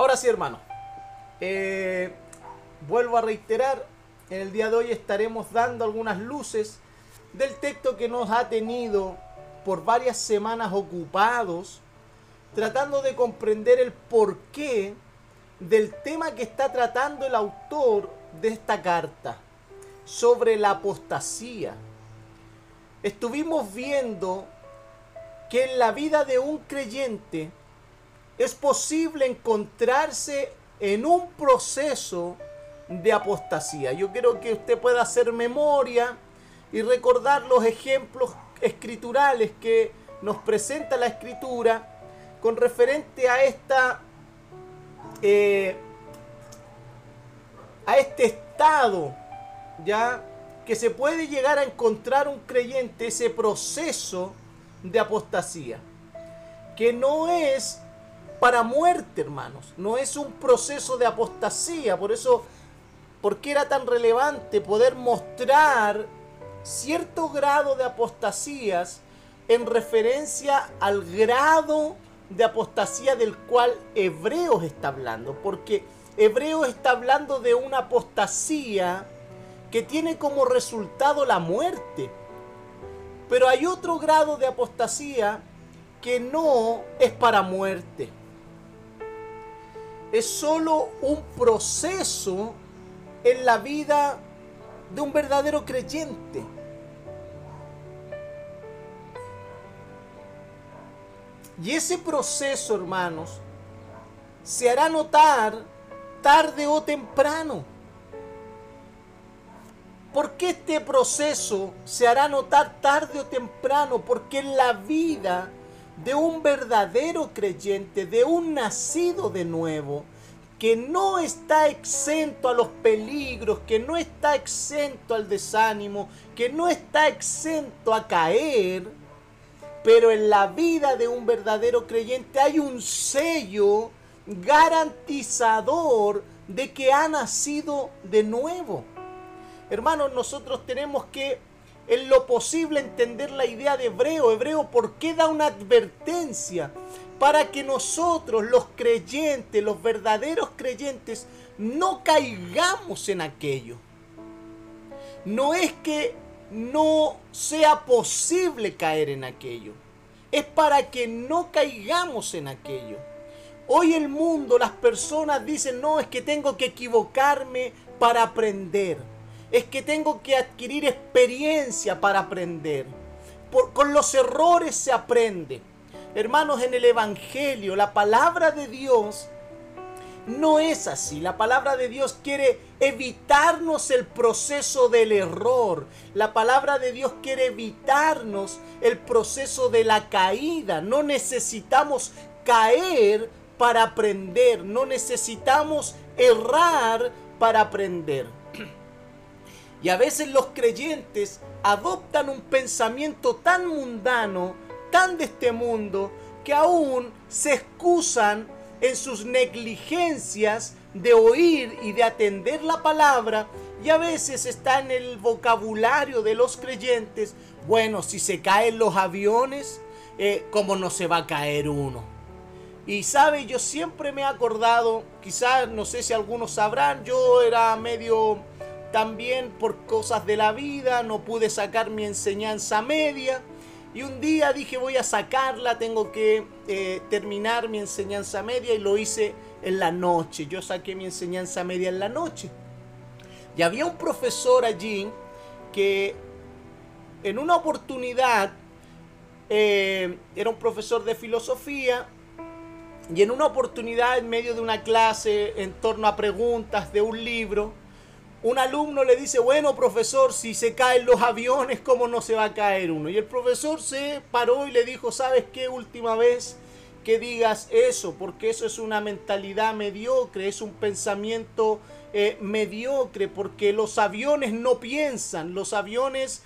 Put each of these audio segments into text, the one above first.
Ahora sí, hermano. Eh, vuelvo a reiterar, en el día de hoy estaremos dando algunas luces del texto que nos ha tenido por varias semanas ocupados, tratando de comprender el porqué del tema que está tratando el autor de esta carta, sobre la apostasía. Estuvimos viendo que en la vida de un creyente es posible encontrarse en un proceso de apostasía. Yo quiero que usted pueda hacer memoria y recordar los ejemplos escriturales que nos presenta la escritura con referente a esta eh, a este estado ya que se puede llegar a encontrar un creyente ese proceso de apostasía que no es para muerte hermanos no es un proceso de apostasía por eso ¿por qué era tan relevante poder mostrar cierto grado de apostasías en referencia al grado de apostasía del cual Hebreos está hablando, porque Hebreos está hablando de una apostasía que tiene como resultado la muerte. Pero hay otro grado de apostasía que no es para muerte. Es solo un proceso en la vida de un verdadero creyente. Y ese proceso, hermanos, se hará notar tarde o temprano. ¿Por qué este proceso se hará notar tarde o temprano? Porque en la vida de un verdadero creyente, de un nacido de nuevo, que no está exento a los peligros, que no está exento al desánimo, que no está exento a caer, pero en la vida de un verdadero creyente hay un sello garantizador de que ha nacido de nuevo. Hermanos, nosotros tenemos que en lo posible entender la idea de Hebreo. Hebreo, ¿por qué da una advertencia? Para que nosotros, los creyentes, los verdaderos creyentes, no caigamos en aquello. No es que no sea posible caer en aquello. Es para que no caigamos en aquello. Hoy el mundo, las personas dicen, no, es que tengo que equivocarme para aprender. Es que tengo que adquirir experiencia para aprender. con los errores se aprende. Hermanos, en el Evangelio, la palabra de Dios no es así. La palabra de Dios quiere evitarnos el proceso del error. La palabra de Dios quiere evitarnos el proceso de la caída. No necesitamos caer para aprender. No necesitamos errar para aprender. Y a veces los creyentes adoptan un pensamiento tan mundano, tan de este mundo, que aún se excusan en sus negligencias de oír y de atender la palabra y a veces está en el vocabulario de los creyentes, bueno, si se caen los aviones, eh, ¿cómo no se va a caer uno? Y sabe, yo siempre me he acordado, quizás no sé si algunos sabrán, yo era medio también por cosas de la vida, no pude sacar mi enseñanza media y un día dije voy a sacarla, tengo que eh, terminar mi enseñanza media y lo hice en la noche. Yo saqué mi enseñanza media en la noche. Y había un profesor allí que en una oportunidad eh, era un profesor de filosofía y en una oportunidad en medio de una clase en torno a preguntas de un libro, un alumno le dice, bueno profesor, si se caen los aviones, ¿cómo no se va a caer uno? Y el profesor se paró y le dijo, ¿sabes qué? Última vez que digas eso, porque eso es una mentalidad mediocre, es un pensamiento eh, mediocre, porque los aviones no piensan, los aviones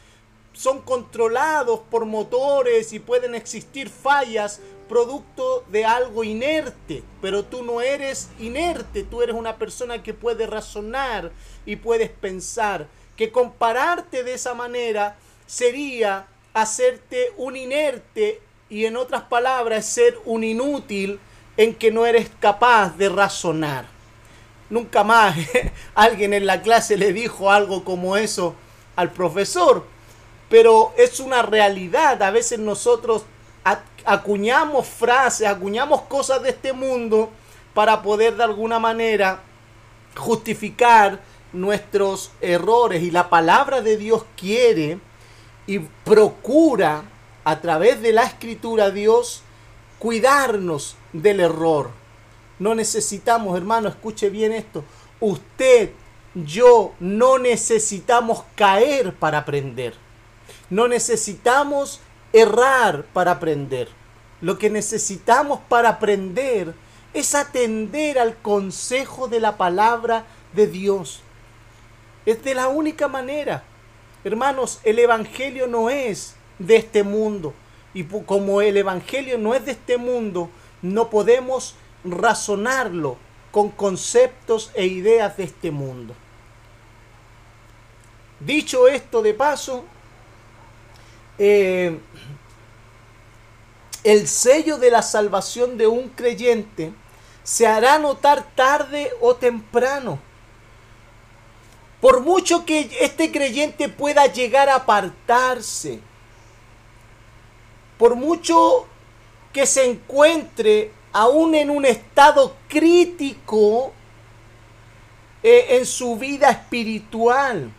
son controlados por motores y pueden existir fallas producto de algo inerte, pero tú no eres inerte, tú eres una persona que puede razonar y puedes pensar. Que compararte de esa manera sería hacerte un inerte y en otras palabras ser un inútil en que no eres capaz de razonar. Nunca más alguien en la clase le dijo algo como eso al profesor, pero es una realidad. A veces nosotros acuñamos frases, acuñamos cosas de este mundo para poder de alguna manera justificar nuestros errores y la palabra de Dios quiere y procura a través de la escritura Dios cuidarnos del error. No necesitamos, hermano, escuche bien esto. Usted, yo, no necesitamos caer para aprender. No necesitamos errar para aprender. Lo que necesitamos para aprender es atender al consejo de la palabra de Dios. Es de la única manera. Hermanos, el Evangelio no es de este mundo. Y como el Evangelio no es de este mundo, no podemos razonarlo con conceptos e ideas de este mundo. Dicho esto de paso, eh, el sello de la salvación de un creyente se hará notar tarde o temprano. Por mucho que este creyente pueda llegar a apartarse, por mucho que se encuentre aún en un estado crítico eh, en su vida espiritual,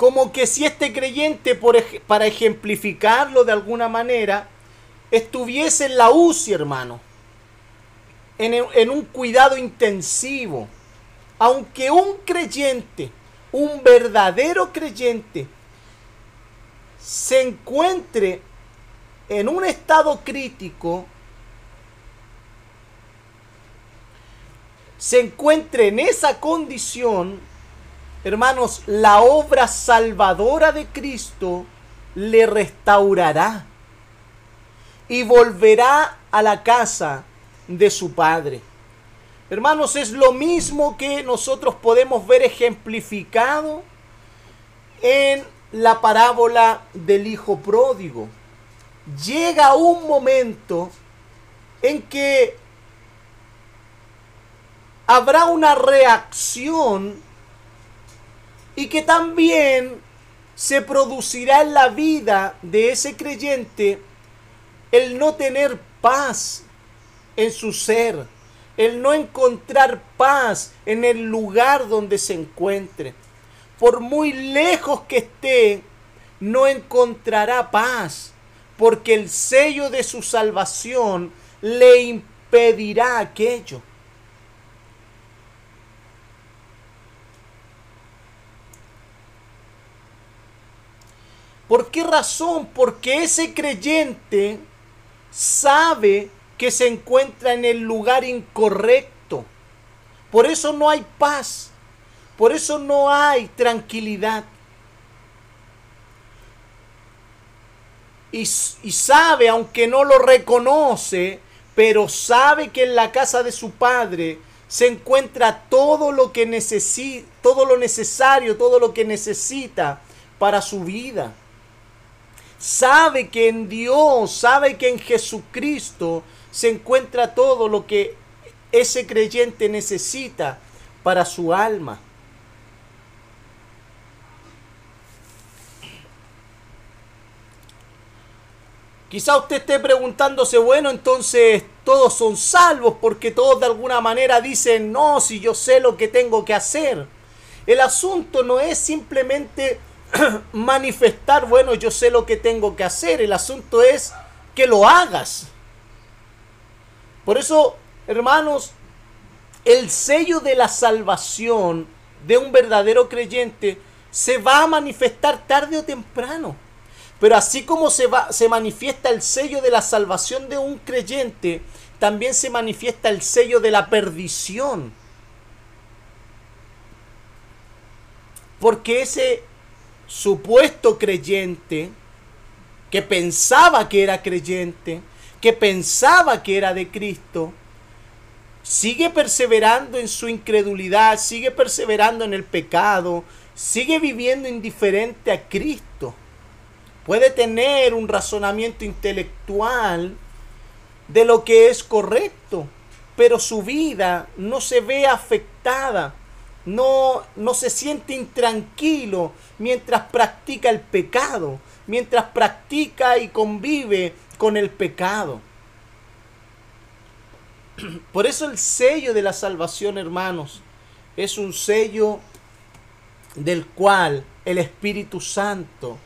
como que si este creyente, por, para ejemplificarlo de alguna manera, estuviese en la UCI, hermano, en, en un cuidado intensivo, aunque un creyente, un verdadero creyente, se encuentre en un estado crítico, se encuentre en esa condición, hermanos, la obra salvadora de Cristo le restaurará y volverá a la casa de su Padre. Hermanos, es lo mismo que nosotros podemos ver ejemplificado en la parábola del Hijo Pródigo. Llega un momento en que habrá una reacción y que también se producirá en la vida de ese creyente el no tener paz en su ser, el no encontrar paz en el lugar donde se encuentre. Por muy lejos que esté, no encontrará paz, porque el sello de su salvación le impedirá aquello. ¿Por qué razón? Porque ese creyente sabe que se encuentra en el lugar incorrecto. Por eso no hay paz. Por eso no hay tranquilidad. Y, sabe, aunque no lo reconoce, pero sabe que en la casa de su padre se encuentra todo lo que necesita, todo lo necesario, todo lo que necesita para su vida sabe que en Dios, sabe que en Jesucristo se encuentra todo lo que ese creyente necesita para su alma. Quizá usted esté preguntándose, bueno, entonces todos son salvos porque todos de alguna manera dicen, no, si yo sé lo que tengo que hacer. El asunto no es simplemente manifestar, bueno, yo sé lo que tengo que hacer, el asunto es que lo hagas. Por eso, hermanos, el sello de la salvación de un verdadero creyente se va a manifestar tarde o temprano. Pero así como se, va, se manifiesta el sello de la salvación de un creyente, también se manifiesta el sello de la perdición. Porque ese supuesto creyente que pensaba que era creyente, que pensaba que era de Cristo, sigue perseverando en su incredulidad, sigue perseverando en el pecado, sigue viviendo indiferente a Cristo. Puede tener un razonamiento intelectual de lo que es correcto, pero su vida no se ve afectada, no, no se siente intranquilo mientras practica el pecado, mientras practica y convive con el pecado. Por eso el sello de la salvación, hermanos, es un sello del cual el Espíritu Santo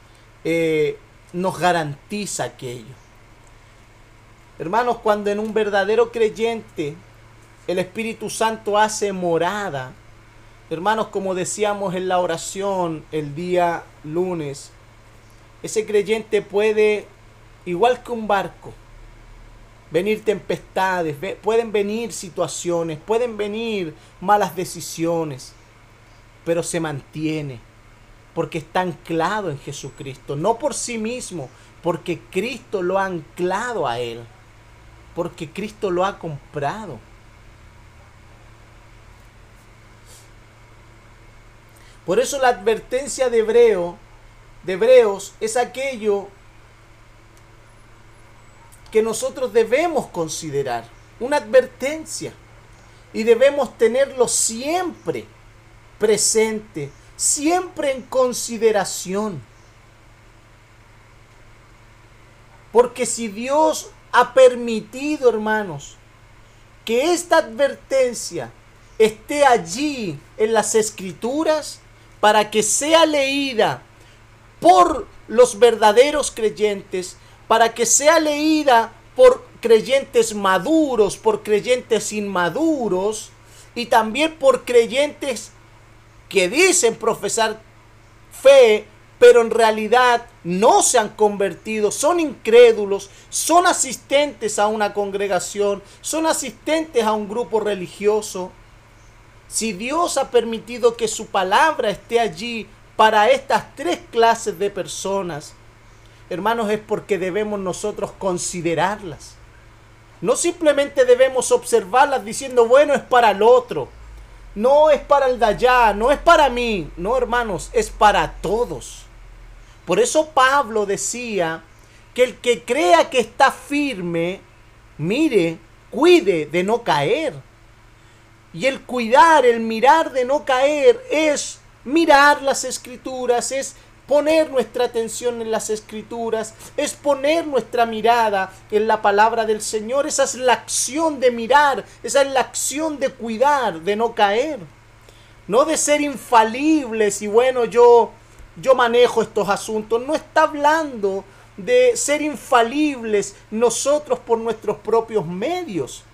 eh, nos garantiza aquello. Hermanos, cuando en un verdadero creyente el Espíritu Santo hace morada, hermanos, como decíamos en la oración el día lunes, ese creyente puede, igual que un barco, venir tempestades, pueden venir situaciones, pueden venir malas decisiones, pero se mantiene porque está anclado en Jesucristo, no por sí mismo, porque Cristo lo ha anclado a él, porque Cristo lo ha comprado. Por eso la advertencia de Hebreo, de Hebreos, es aquello que nosotros debemos considerar, una advertencia, y debemos tenerlo siempre presente, siempre en consideración. Porque si Dios ha permitido, hermanos, que esta advertencia esté allí en las escrituras para que sea leída por los verdaderos creyentes, para que sea leída por creyentes maduros, por creyentes inmaduros y también por creyentes que dicen profesar fe, pero en realidad no se han convertido, son incrédulos, son asistentes a una congregación, son asistentes a un grupo religioso. Si Dios ha permitido que su palabra esté allí para estas tres clases de personas, hermanos, es porque debemos nosotros considerarlas. No simplemente debemos observarlas diciendo, bueno, es para el otro. No es para el de allá, no es para mí. No, hermanos, es para todos. Por eso Pablo decía que el que crea que está firme, mire, cuide de no caer. Y el cuidar, el mirar de no caer es mirar las escrituras, es poner nuestra atención en las escrituras, es poner nuestra mirada en la palabra del Señor. Esa es la acción de mirar, esa es la acción de cuidar, de no caer. No de ser infalibles y bueno, yo, yo manejo estos asuntos. No está hablando de ser infalibles nosotros por nuestros propios medios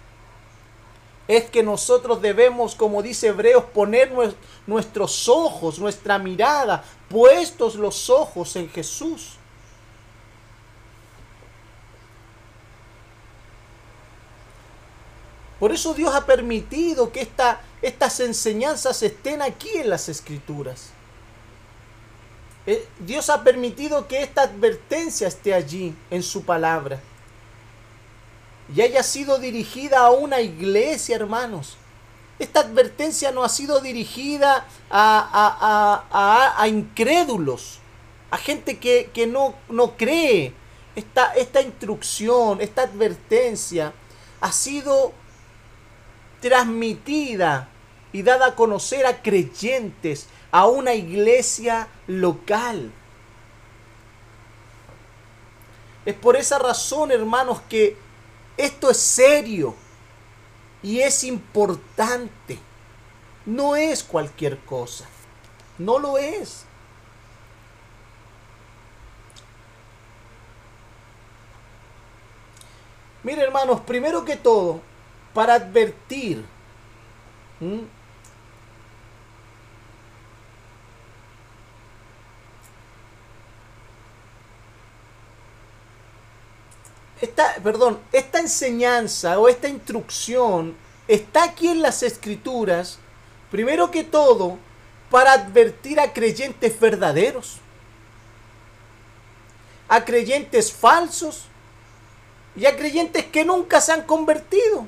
es que nosotros debemos, como dice Hebreos, poner nuestros ojos, nuestra mirada, puestos los ojos en Jesús. Por eso Dios ha permitido que estas enseñanzas estén aquí en las escrituras. Eh, Dios ha permitido que esta advertencia esté allí en su palabra y haya sido dirigida a una iglesia, hermanos. Esta advertencia no ha sido dirigida a, incrédulos, a gente que, no, no, cree. Esta, esta instrucción, esta advertencia ha sido transmitida y dada a conocer a creyentes, a una iglesia local. Es por esa razón, hermanos, que esto es serio y es importante. No es cualquier cosa. No lo es. Mire hermanos, primero que todo, para advertir esta, perdón, esta enseñanza o esta instrucción está aquí en las escrituras, primero que todo, para advertir a creyentes verdaderos, a creyentes falsos y a creyentes que nunca se han convertido.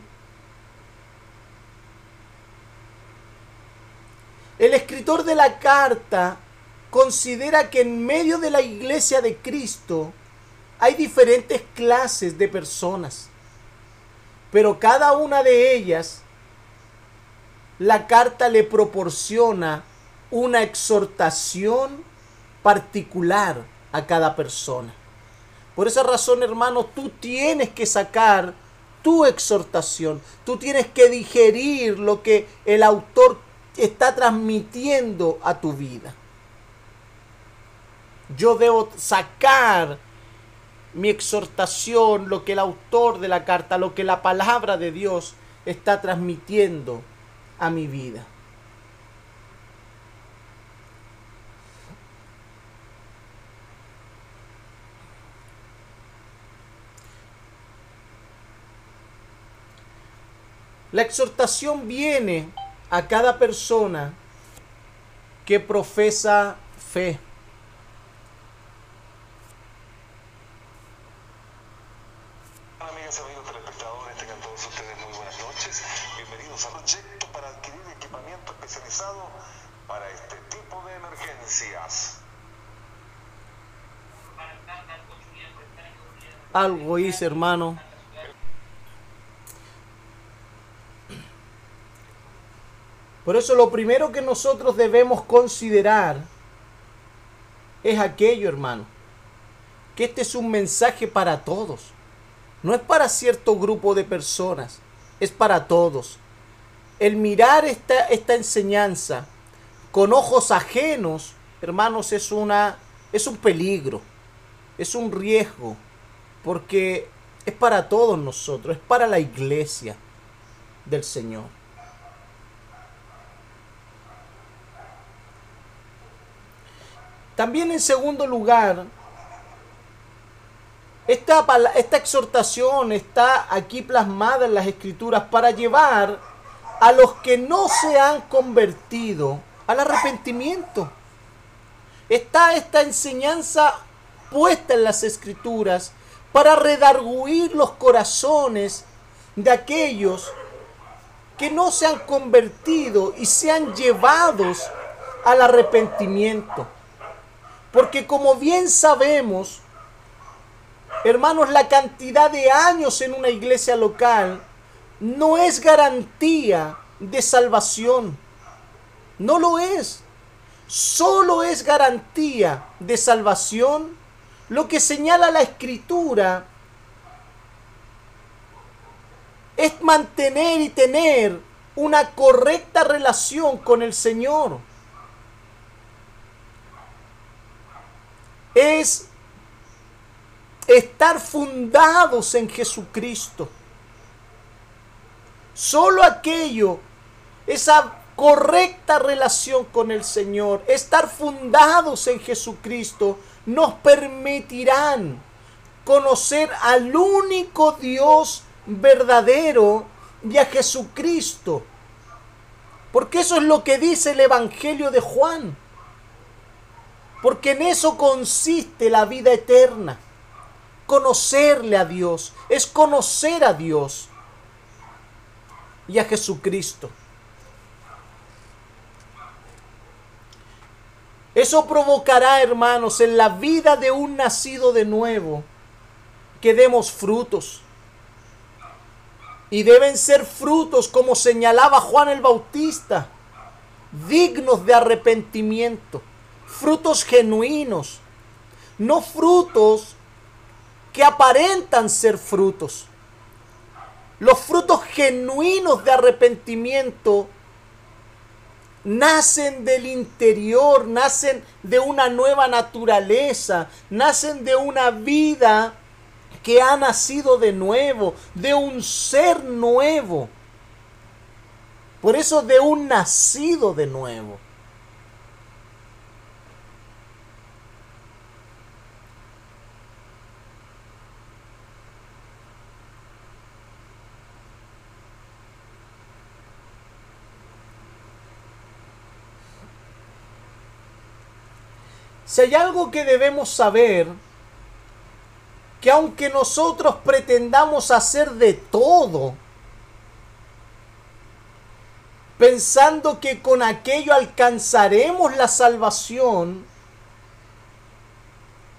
El escritor de la carta considera que en medio de la iglesia de Cristo hay diferentes clases de personas. Pero cada una de ellas, la carta le proporciona una exhortación particular a cada persona. Por esa razón, hermano, tú tienes que sacar tu exhortación, tú tienes que digerir lo que el autor está transmitiendo a tu vida. Yo debo sacar mi exhortación, lo que el autor de la carta, lo que la palabra de Dios está transmitiendo a mi vida. La exhortación viene a cada persona que profesa fe. Amigas y amigos telespectadores, tengan todos ustedes muy buenas noches. Bienvenidos al proyecto para adquirir equipamiento especializado para este tipo de emergencias. Algo hice, hermano. Por eso lo primero que nosotros debemos considerar es aquello, hermano, que este es un mensaje para todos. No es para cierto grupo de personas, es para todos. El mirar esta, esta enseñanza con ojos ajenos, hermanos, es, una, es un peligro, es un riesgo, porque es para todos nosotros, es para la iglesia del Señor. También en segundo lugar, esta, esta exhortación está aquí plasmada en las escrituras para llevar a los que no se han convertido al arrepentimiento. Está esta enseñanza puesta en las escrituras para redarguir los corazones de aquellos que no se han convertido y sean llevados al arrepentimiento. Porque como bien sabemos, hermanos, la cantidad de años en una iglesia local no es garantía de salvación. No lo es. Solo es garantía de salvación lo que señala la escritura es mantener y tener una correcta relación con el Señor. es estar fundados en Jesucristo. Solo aquello, esa correcta relación con el Señor, estar fundados en Jesucristo, nos permitirán conocer al único Dios verdadero y a Jesucristo. Porque eso es lo que dice el Evangelio de Juan. Porque en eso consiste la vida eterna. Conocerle a Dios es conocer a Dios y a Jesucristo. Eso provocará, hermanos, en la vida de un nacido de nuevo, que demos frutos. Y deben ser frutos, como señalaba Juan el Bautista, dignos de arrepentimiento frutos genuinos, no frutos que aparentan ser frutos. Los frutos genuinos de arrepentimiento nacen del interior, nacen de una nueva naturaleza, nacen de una vida que ha nacido de nuevo, de un ser nuevo. Por eso de un nacido de nuevo. Si hay algo que debemos saber, que aunque nosotros pretendamos hacer de todo, pensando que con aquello alcanzaremos la salvación,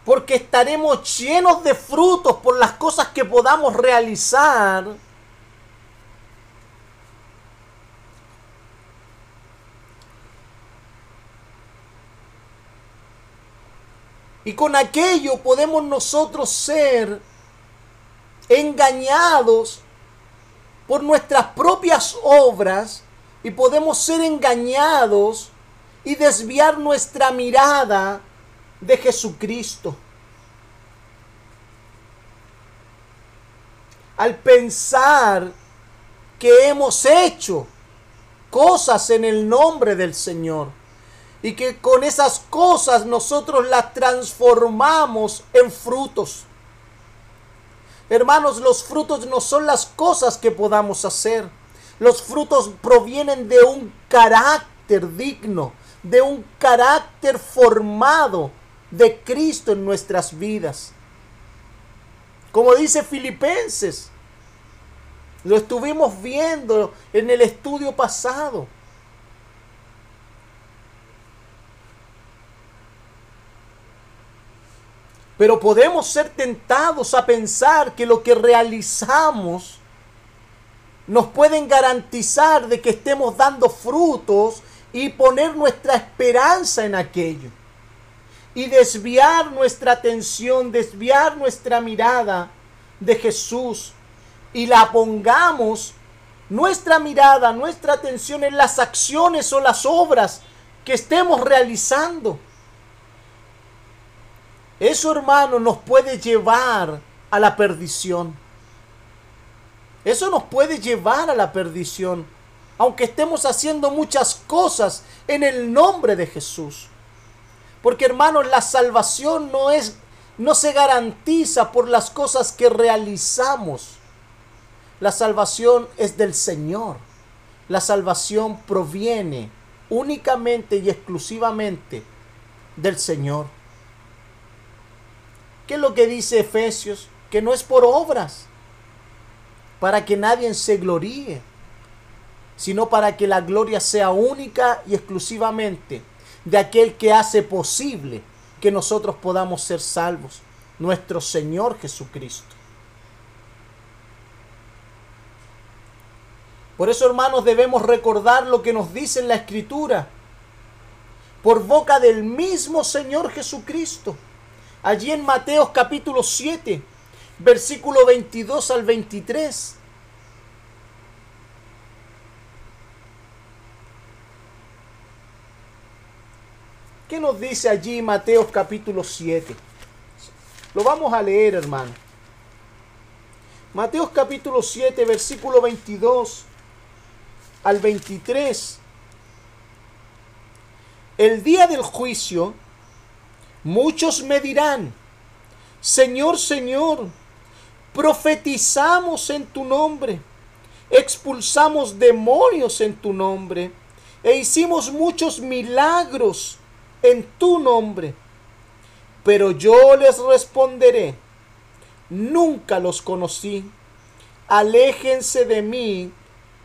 porque estaremos llenos de frutos por las cosas que podamos realizar, Y con aquello podemos nosotros ser engañados por nuestras propias obras y podemos ser engañados y desviar nuestra mirada de Jesucristo. Al pensar que hemos hecho cosas en el nombre del Señor y que con esas cosas nosotros las transformamos en frutos. Hermanos, los frutos no son las cosas que podamos hacer. Los frutos provienen de un carácter digno, de un carácter formado de Cristo en nuestras vidas. Como dice Filipenses, lo estuvimos viendo en el estudio pasado. Pero podemos ser tentados a pensar que lo que realizamos nos pueden garantizar de que estemos dando frutos y poner nuestra esperanza en aquello. Y desviar nuestra atención, desviar nuestra mirada de Jesús y la pongamos nuestra mirada, nuestra atención en las acciones o las obras que estemos realizando. Eso, hermano, nos puede llevar a la perdición. Eso nos puede llevar a la perdición, aunque estemos haciendo muchas cosas en el nombre de Jesús. Porque, hermanos, la salvación no es no se garantiza por las cosas que realizamos. La salvación es del Señor. La salvación proviene únicamente y exclusivamente del Señor. ¿Qué es lo que dice Efesios? Que no es por obras, para que nadie se gloríe, sino para que la gloria sea única y exclusivamente de aquel que hace posible que nosotros podamos ser salvos, nuestro Señor Jesucristo. Por eso, hermanos, debemos recordar lo que nos dice en la Escritura, por boca del mismo Señor Jesucristo. Allí en Mateos capítulo 7, versículo 22 al 23. ¿Qué nos dice allí Mateos capítulo 7? Lo vamos a leer, hermano. Mateos capítulo 7, versículo 22 al 23. El día del juicio Muchos me dirán, Señor, Señor, profetizamos en tu nombre, expulsamos demonios en tu nombre, e hicimos muchos milagros en tu nombre. Pero yo les responderé, nunca los conocí. Aléjense de mí,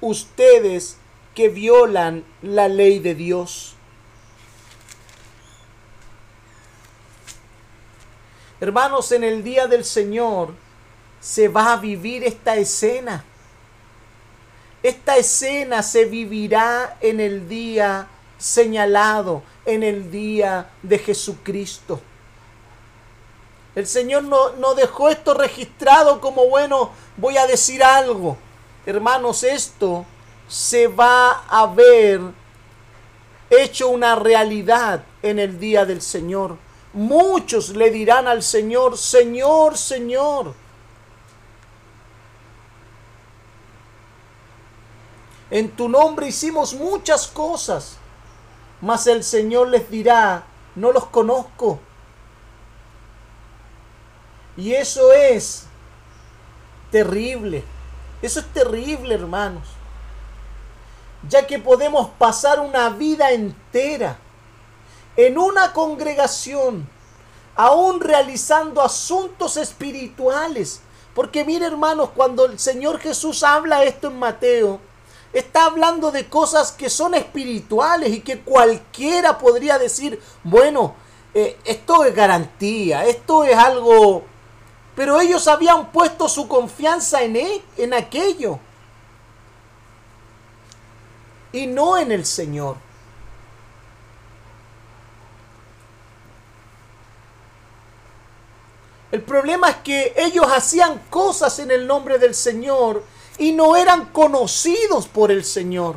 ustedes que violan la ley de Dios. Hermanos, en el día del Señor se va a vivir esta escena. Esta escena se vivirá en el día señalado, en el día de Jesucristo. El Señor no, no, dejó esto registrado como, bueno, voy a decir algo. Hermanos, esto se va a ver hecho una realidad en el día del Señor. Muchos le dirán al Señor, Señor, Señor. En tu nombre hicimos muchas cosas, mas el Señor les dirá, no los conozco. Y eso es terrible. Eso es terrible, hermanos. Ya que podemos pasar una vida entera en una congregación, aún realizando asuntos espirituales. Porque mire hermanos, cuando el Señor Jesús habla esto en Mateo, está hablando de cosas que son espirituales y que cualquiera podría decir, bueno, eh, esto es garantía, esto es algo... Pero ellos habían puesto su confianza en, él, en aquello y no en el Señor. El problema es que ellos hacían cosas en el nombre del Señor y no eran conocidos por el Señor.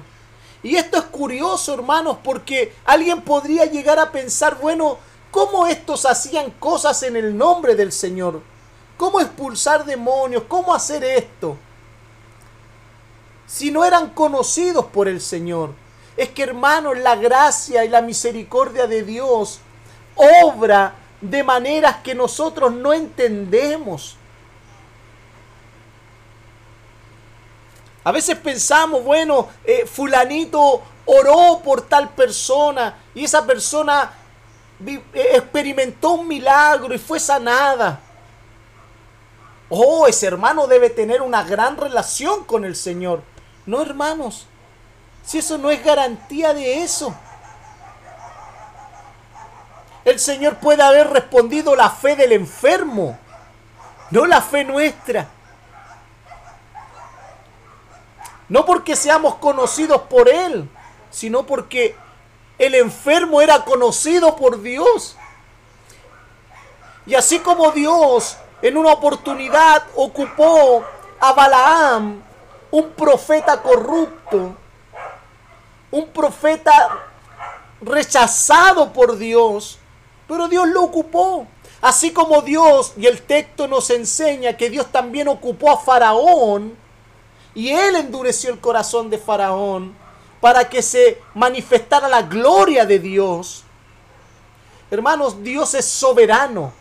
Y esto es curioso, hermanos, porque alguien podría llegar a pensar, bueno, ¿cómo estos hacían cosas en el nombre del Señor? ¿Cómo expulsar demonios? ¿Cómo hacer esto? Si no eran conocidos por el Señor. Es que, hermanos, la gracia y la misericordia de Dios obra de maneras que nosotros no entendemos. A veces pensamos, bueno, eh, fulanito oró por tal persona y esa persona eh, experimentó un milagro y fue sanada. Oh, ese hermano debe tener una gran relación con el Señor. No, hermanos, si eso no es garantía de eso. El Señor puede haber respondido la fe del enfermo, no la fe nuestra. No porque seamos conocidos por Él, sino porque el enfermo era conocido por Dios. Y así como Dios en una oportunidad ocupó a Balaam, un profeta corrupto, un profeta rechazado por Dios, pero Dios lo ocupó. Así como Dios, y el texto nos enseña que Dios también ocupó a Faraón, y él endureció el corazón de Faraón para que se manifestara la gloria de Dios. Hermanos, Dios es soberano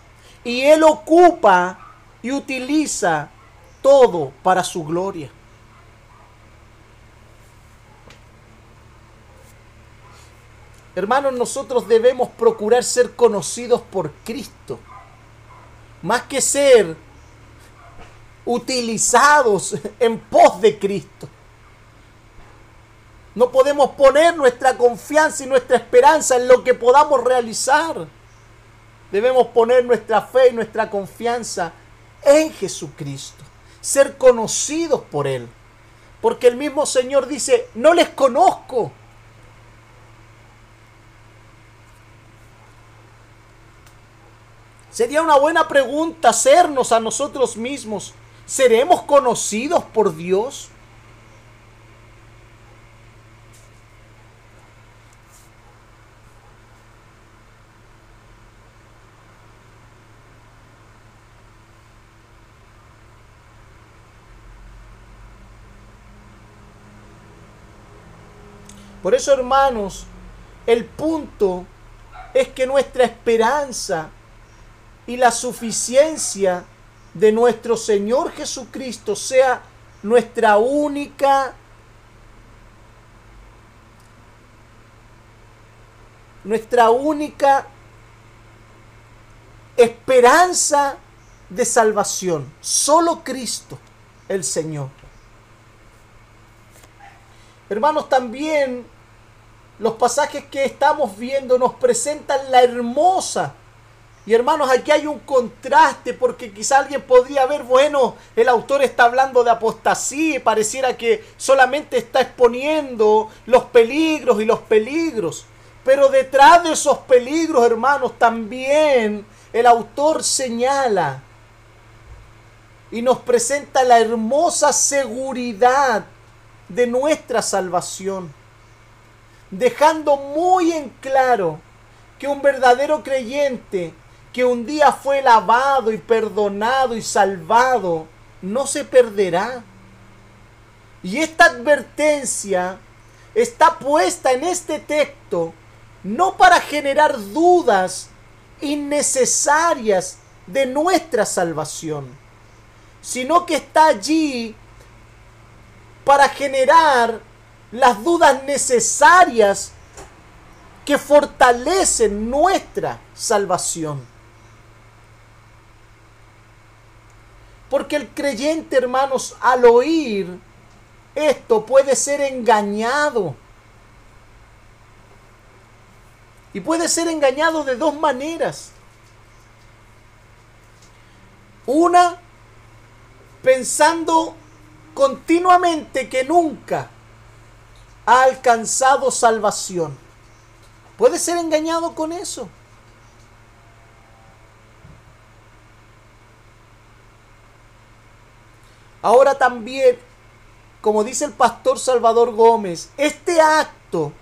y Él ocupa y utiliza todo para su gloria. Hermanos, nosotros debemos procurar ser conocidos por Cristo. Más que ser utilizados en pos de Cristo. No podemos poner nuestra confianza y nuestra esperanza en lo que podamos realizar. Debemos poner nuestra fe y nuestra confianza en Jesucristo. Ser conocidos por Él. Porque el mismo Señor dice, no les conozco. Sería una buena pregunta hacernos a nosotros mismos, ¿seremos conocidos por Dios? Por eso, hermanos, el punto es que nuestra esperanza y la suficiencia de nuestro Señor Jesucristo sea nuestra única nuestra única esperanza de salvación. Solo Cristo, el Señor. Hermanos, también los pasajes que estamos viendo nos presentan la hermosa y hermanos, aquí hay un contraste porque quizá alguien podría ver, bueno, el autor está hablando de apostasía y pareciera que solamente está exponiendo los peligros y los peligros. Pero detrás de esos peligros, hermanos, también el autor señala y nos presenta la hermosa seguridad de nuestra salvación, dejando muy en claro que un verdadero creyente que un día fue lavado y perdonado y salvado, no se perderá. Y esta advertencia está puesta en este texto no para generar dudas innecesarias de nuestra salvación, sino que está allí para generar las dudas necesarias que fortalecen nuestra salvación. Porque el creyente, hermanos, al oír esto puede ser engañado. Y puede ser engañado de dos maneras. Una, pensando continuamente que nunca ha alcanzado salvación. Puede ser engañado con eso. Ahora también, como dice el pastor Salvador Gómez, este acto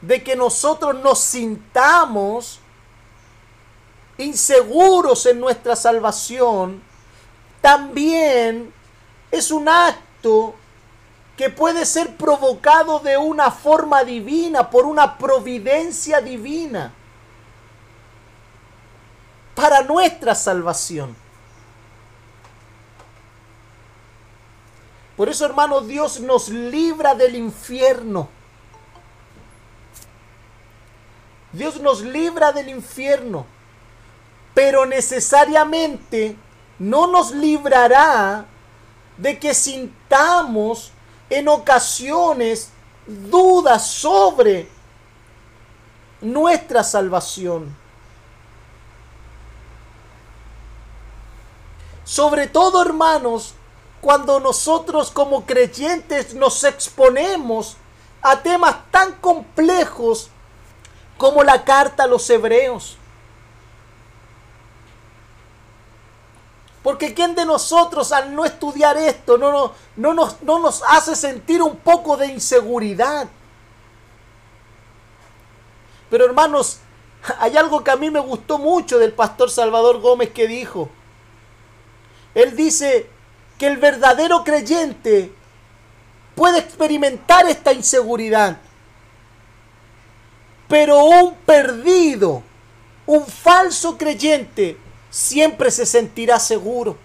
de que nosotros nos sintamos inseguros en nuestra salvación, también es un acto que puede ser provocado de una forma divina, por una providencia divina, para nuestra salvación. Por eso, hermano, Dios nos libra del infierno. Dios nos libra del infierno. Pero necesariamente no nos librará de que sintamos en ocasiones dudas sobre nuestra salvación. Sobre todo, hermanos, cuando nosotros como creyentes nos exponemos a temas tan complejos como la carta a los hebreos. Porque ¿quién de nosotros al no estudiar esto no, no, no, nos, no nos hace sentir un poco de inseguridad? Pero hermanos, hay algo que a mí me gustó mucho del pastor Salvador Gómez que dijo. Él dice, que el verdadero creyente puede experimentar esta inseguridad. Pero un perdido, un falso creyente, siempre se sentirá seguro.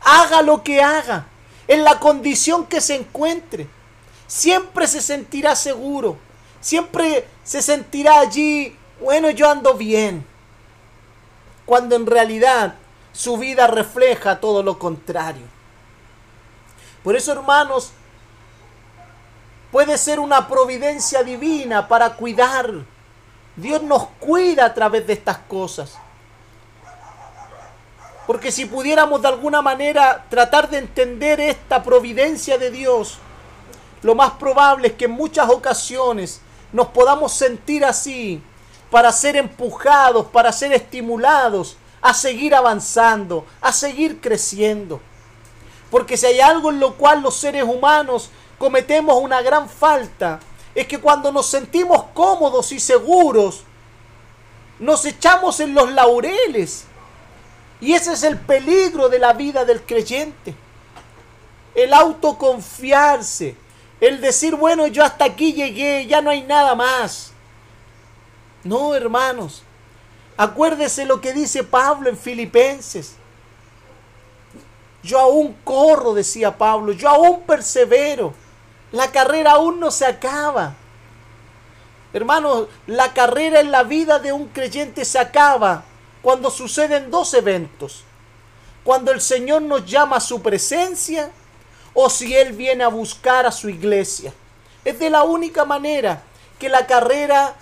Haga lo que haga, en la condición que se encuentre, siempre se sentirá seguro. Siempre se sentirá allí, bueno, yo ando bien. Cuando en realidad su vida refleja todo lo contrario. Por eso, hermanos, puede ser una providencia divina para cuidar. Dios nos cuida a través de estas cosas. Porque si pudiéramos de alguna manera tratar de entender esta providencia de Dios, lo más probable es que en muchas ocasiones nos podamos sentir así para ser empujados, para ser estimulados a seguir avanzando, a seguir creciendo. Porque si hay algo en lo cual los seres humanos cometemos una gran falta, es que cuando nos sentimos cómodos y seguros, nos echamos en los laureles. Y ese es el peligro de la vida del creyente. El autoconfiarse, el decir, bueno, yo hasta aquí llegué, ya no hay nada más. No, hermanos, Acuérdese lo que dice Pablo en Filipenses. Yo aún corro, decía Pablo, yo aún persevero. La carrera aún no se acaba. Hermanos, la carrera en la vida de un creyente se acaba cuando suceden dos eventos. Cuando el Señor nos llama a su presencia o si Él viene a buscar a su iglesia. Es de la única manera que la carrera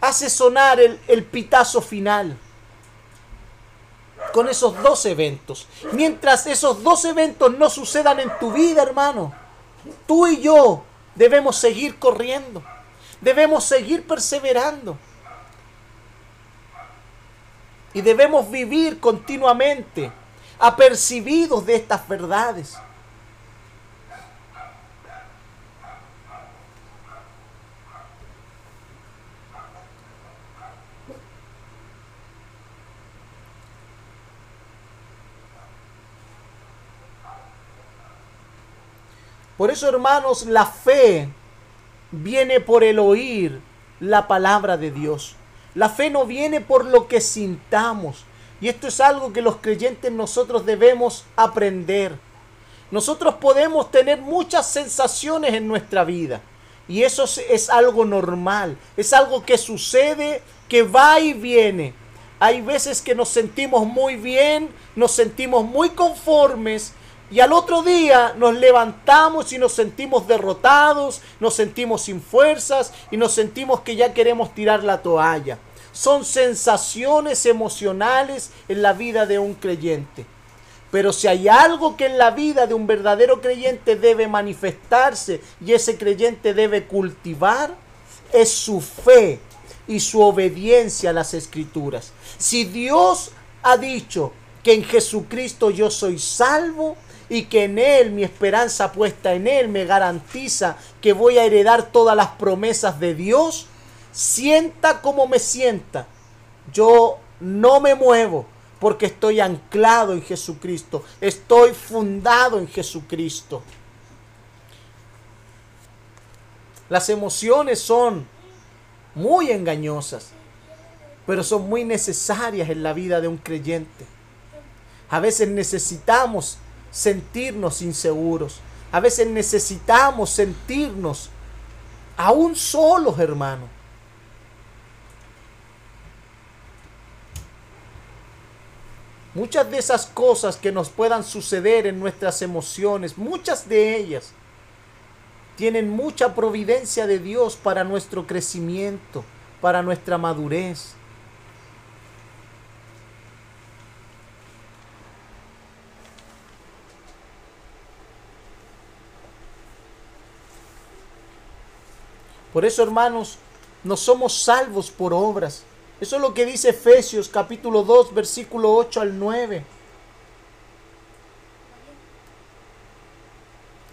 hace sonar el, el pitazo final con esos dos eventos. Mientras esos dos eventos no sucedan en tu vida, hermano, tú y yo debemos seguir corriendo, debemos seguir perseverando. Y debemos vivir continuamente apercibidos de estas verdades. Por eso, hermanos, la fe viene por el oír la palabra de Dios. La fe no viene por lo que sintamos. Y esto es algo que los creyentes nosotros debemos aprender. Nosotros podemos tener muchas sensaciones en nuestra vida. Y eso es algo normal. Es algo que sucede, que va y viene. Hay veces que nos sentimos muy bien, nos sentimos muy conformes y al otro día nos levantamos y nos sentimos derrotados, nos sentimos sin fuerzas y nos sentimos que ya queremos tirar la toalla. Son sensaciones emocionales en la vida de un creyente. Pero si hay algo que en la vida de un verdadero creyente debe manifestarse y ese creyente debe cultivar, es su fe y su obediencia a las escrituras. Si Dios ha dicho que en Jesucristo yo soy salvo y que en Él, mi esperanza puesta en Él, me garantiza que voy a heredar todas las promesas de Dios, sienta como me sienta. Yo no me muevo porque estoy anclado en Jesucristo, estoy fundado en Jesucristo. Las emociones son muy engañosas, pero son muy necesarias en la vida de un creyente. A veces necesitamos sentirnos inseguros. A veces necesitamos sentirnos aún solos, hermano. Muchas de esas cosas que nos puedan suceder en nuestras emociones, muchas de ellas, tienen mucha providencia de Dios para nuestro crecimiento, para nuestra madurez. Por eso, hermanos, no somos salvos por obras. Eso es lo que dice Efesios capítulo 2, versículo 8 al 9.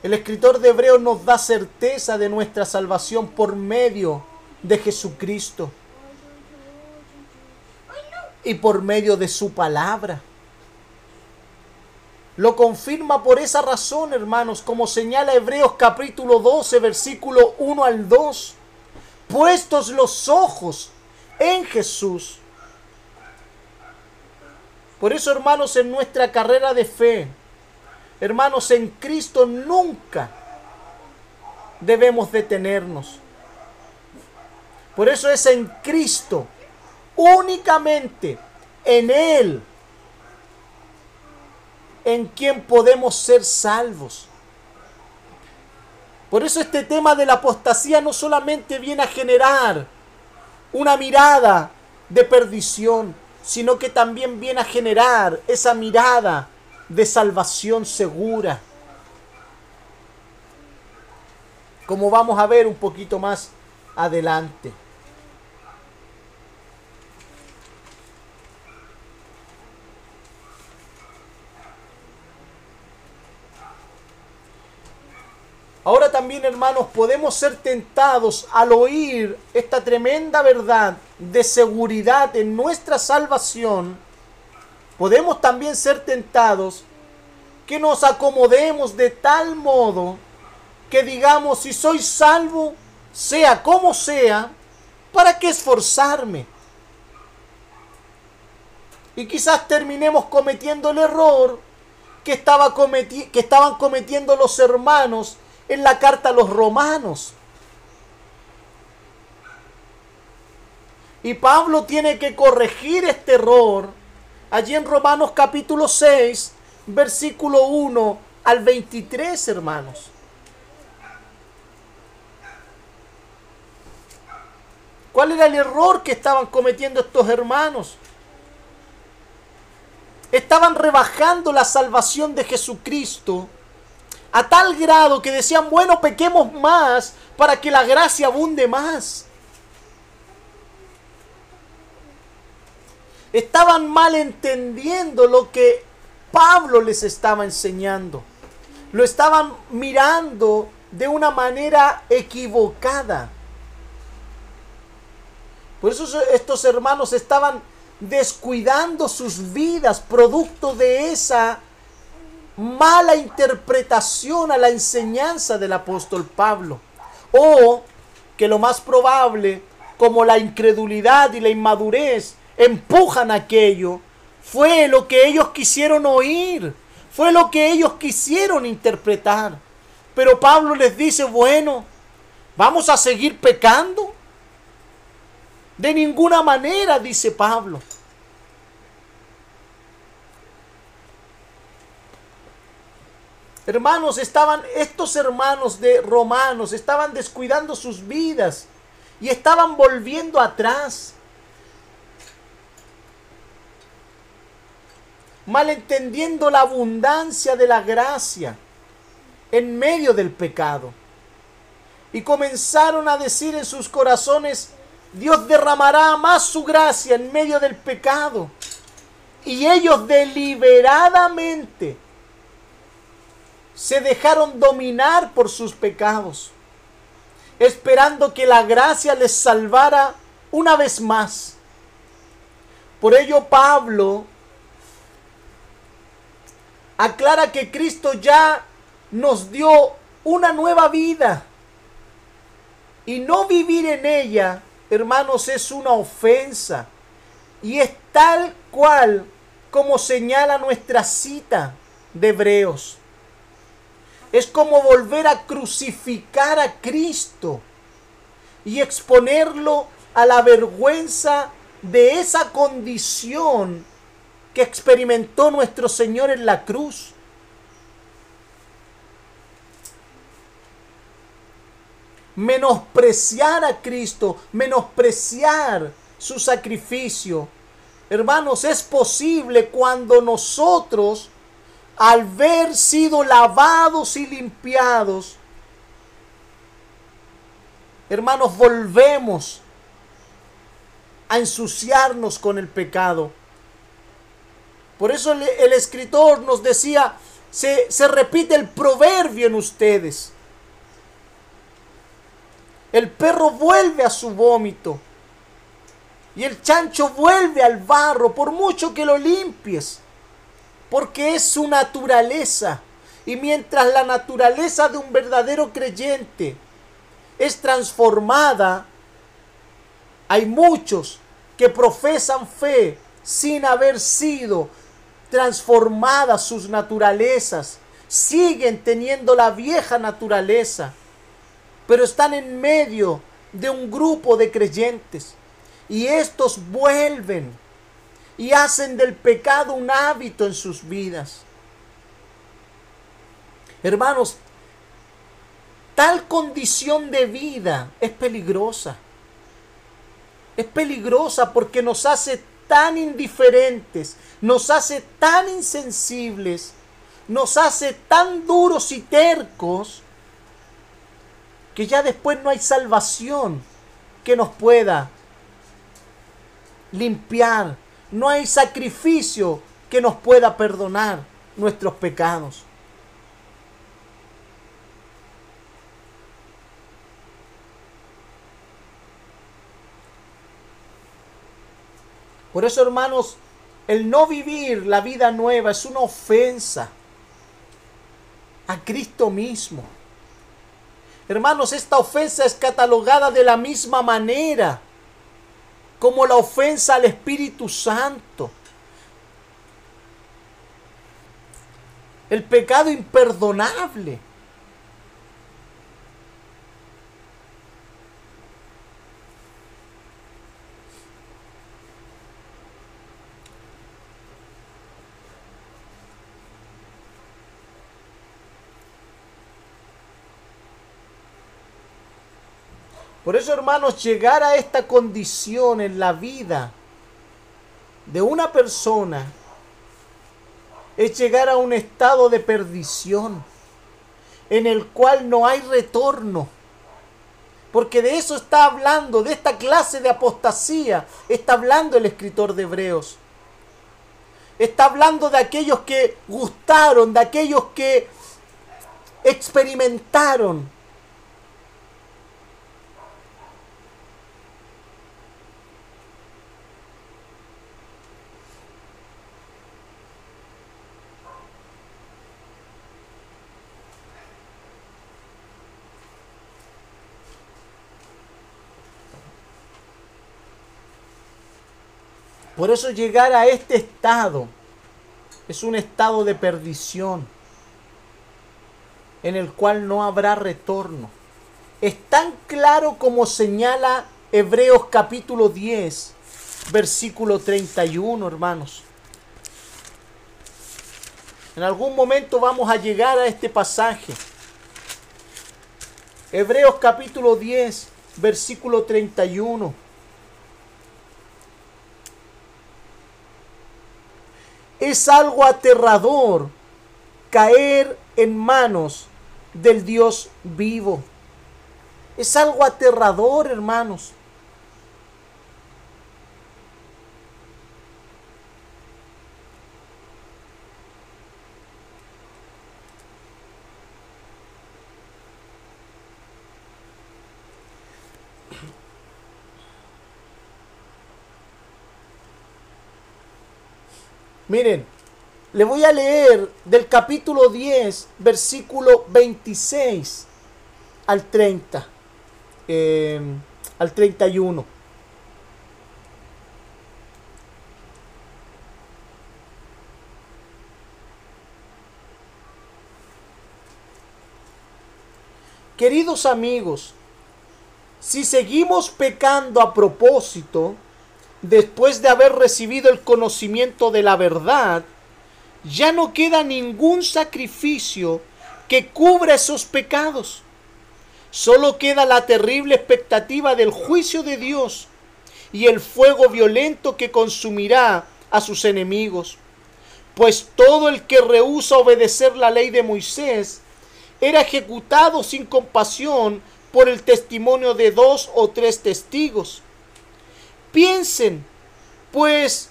El escritor de Hebreos nos da certeza de nuestra salvación por medio de Jesucristo y por medio de su palabra. Lo confirma por esa razón, hermanos, como señala Hebreos capítulo 12, versículo 1 al 2. Puestos los ojos en Jesús. Por eso, hermanos, en nuestra carrera de fe, hermanos, en Cristo nunca debemos detenernos. Por eso es en Cristo, únicamente en Él, en quien podemos ser salvos. Por eso este tema de la apostasía no solamente viene a generar una mirada de perdición, sino que también viene a generar esa mirada de salvación segura. Como vamos a ver un poquito más adelante. Ahora también, hermanos, podemos ser tentados al oír esta tremenda verdad de seguridad en nuestra salvación. Podemos también ser tentados que nos acomodemos de tal modo que digamos, si soy salvo, sea como sea, ¿para qué esforzarme? Y quizás terminemos cometiendo el error que, estaba que estaban cometiendo los hermanos en la carta a los romanos. Y Pablo tiene que corregir este error allí en Romanos capítulo 6, versículo 1 al 23, hermanos. ¿Cuál era el error que estaban cometiendo estos hermanos? Estaban rebajando la salvación de Jesucristo a tal grado que decían, bueno, pequemos más para que la gracia abunde más. Estaban mal entendiendo lo que Pablo les estaba enseñando. Lo estaban mirando de una manera equivocada. Por eso estos hermanos estaban descuidando sus vidas producto de esa mala interpretación a la enseñanza del apóstol Pablo. O que lo más probable, como la incredulidad y la inmadurez empujan aquello, fue lo que ellos quisieron oír, fue lo que ellos quisieron interpretar. Pero Pablo les dice, bueno, ¿vamos a seguir pecando? De ninguna manera, dice Pablo. Hermanos, estaban estos hermanos de romanos, estaban descuidando sus vidas y estaban volviendo atrás. Malentendiendo la abundancia de la gracia en medio del pecado. Y comenzaron a decir en sus corazones, Dios derramará más su gracia en medio del pecado. Y ellos deliberadamente se dejaron dominar por sus pecados, esperando que la gracia les salvara una vez más. Por ello Pablo aclara que Cristo ya nos dio una nueva vida. Y no vivir en ella, hermanos, es una ofensa. Y es tal cual como señala nuestra cita de Hebreos. Es como volver a crucificar a Cristo y exponerlo a la vergüenza de esa condición que experimentó nuestro Señor en la cruz. Menospreciar a Cristo, menospreciar su sacrificio. Hermanos, es posible cuando nosotros, al ver sido lavados y limpiados, hermanos, volvemos a ensuciarnos con el pecado. Por eso el, el escritor nos decía, se, se repite el proverbio en ustedes. El perro vuelve a su vómito. Y el chancho vuelve al barro por mucho que lo limpies. Porque es su naturaleza. Y mientras la naturaleza de un verdadero creyente es transformada, hay muchos que profesan fe sin haber sido transformadas sus naturalezas. Siguen teniendo la vieja naturaleza, pero están en medio de un grupo de creyentes. Y estos vuelven y hacen del pecado un hábito en sus vidas. Hermanos, tal condición de vida es peligrosa. Es peligrosa porque nos hace tan indiferentes, nos hace tan insensibles, nos hace tan duros y tercos, que ya después no hay salvación que nos pueda limpiar, no hay sacrificio que nos pueda perdonar nuestros pecados. Por eso, hermanos, el no vivir la vida nueva es una ofensa a Cristo mismo. Hermanos, esta ofensa es catalogada de la misma manera como la ofensa al Espíritu Santo. El pecado imperdonable. Por eso, hermanos, llegar a esta condición en la vida de una persona es llegar a un estado de perdición en el cual no hay retorno. Porque de eso está hablando, de esta clase de apostasía, está hablando el escritor de Hebreos. Está hablando de aquellos que gustaron, de aquellos que experimentaron Por eso llegar a este estado es un estado de perdición en el cual no habrá retorno. Es tan claro como señala Hebreos capítulo 10, versículo 31, hermanos. En algún momento vamos a llegar a este pasaje. Hebreos capítulo 10, versículo 31. Es algo aterrador caer en manos del Dios vivo. Es algo aterrador, hermanos. Miren, le voy a leer del capítulo 10, versículo 26 al 30, eh, al 31. Queridos amigos, si seguimos pecando a propósito, después de haber recibido el conocimiento de la verdad, ya no queda ningún sacrificio que cubra esos pecados. Solo queda la terrible expectativa del juicio de Dios y el fuego violento que consumirá a sus enemigos. Pues todo el que rehúsa obedecer la ley de Moisés era ejecutado sin compasión por el testimonio de dos o tres testigos. Piensen, pues,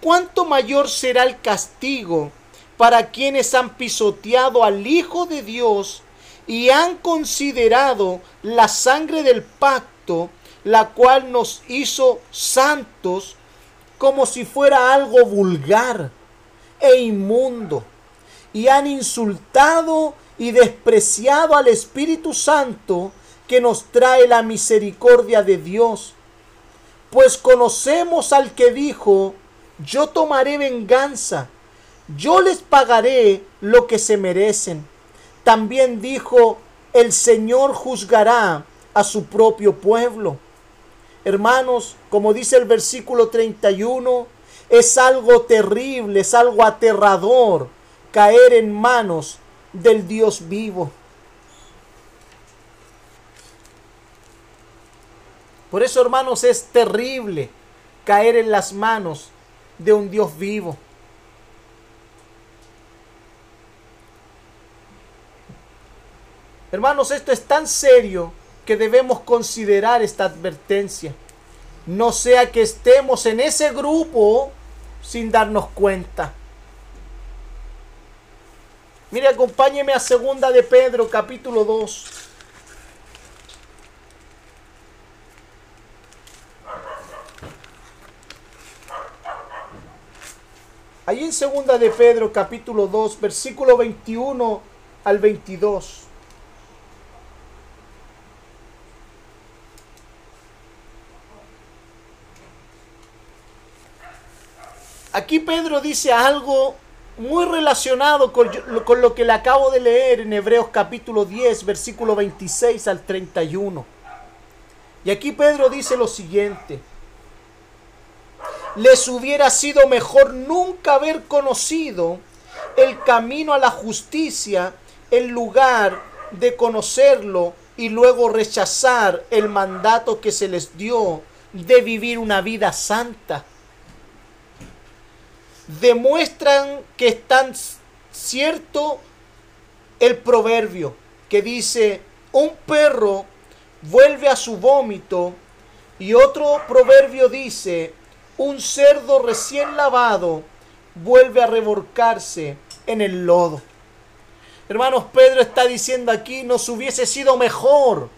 cuánto mayor será el castigo para quienes han pisoteado al Hijo de Dios y han considerado la sangre del pacto, la cual nos hizo santos, como si fuera algo vulgar e inmundo, y han insultado y despreciado al Espíritu Santo que nos trae la misericordia de Dios. Pues conocemos al que dijo, yo tomaré venganza, yo les pagaré lo que se merecen. También dijo, el Señor juzgará a su propio pueblo. Hermanos, como dice el versículo 31, es algo terrible, es algo aterrador caer en manos del Dios vivo. Por eso, hermanos, es terrible caer en las manos de un Dios vivo. Hermanos, esto es tan serio que debemos considerar esta advertencia. No sea que estemos en ese grupo sin darnos cuenta. Mire, acompáñeme a segunda de Pedro, capítulo 2. Ahí en segunda de Pedro, capítulo 2, versículo 21 al 22. Aquí Pedro dice algo muy relacionado con, con, lo que le acabo de leer en Hebreos capítulo 10, versículo 26 al 31. Y aquí Pedro dice lo siguiente. Les hubiera sido mejor nunca haber conocido el camino a la justicia en lugar de conocerlo y luego rechazar el mandato que se les dio de vivir una vida santa. Demuestran que es tan cierto el proverbio que dice, un perro vuelve a su vómito y otro proverbio dice, un cerdo recién lavado vuelve a revolcarse en el lodo. Hermanos, Pedro está diciendo aquí, nos hubiese sido mejor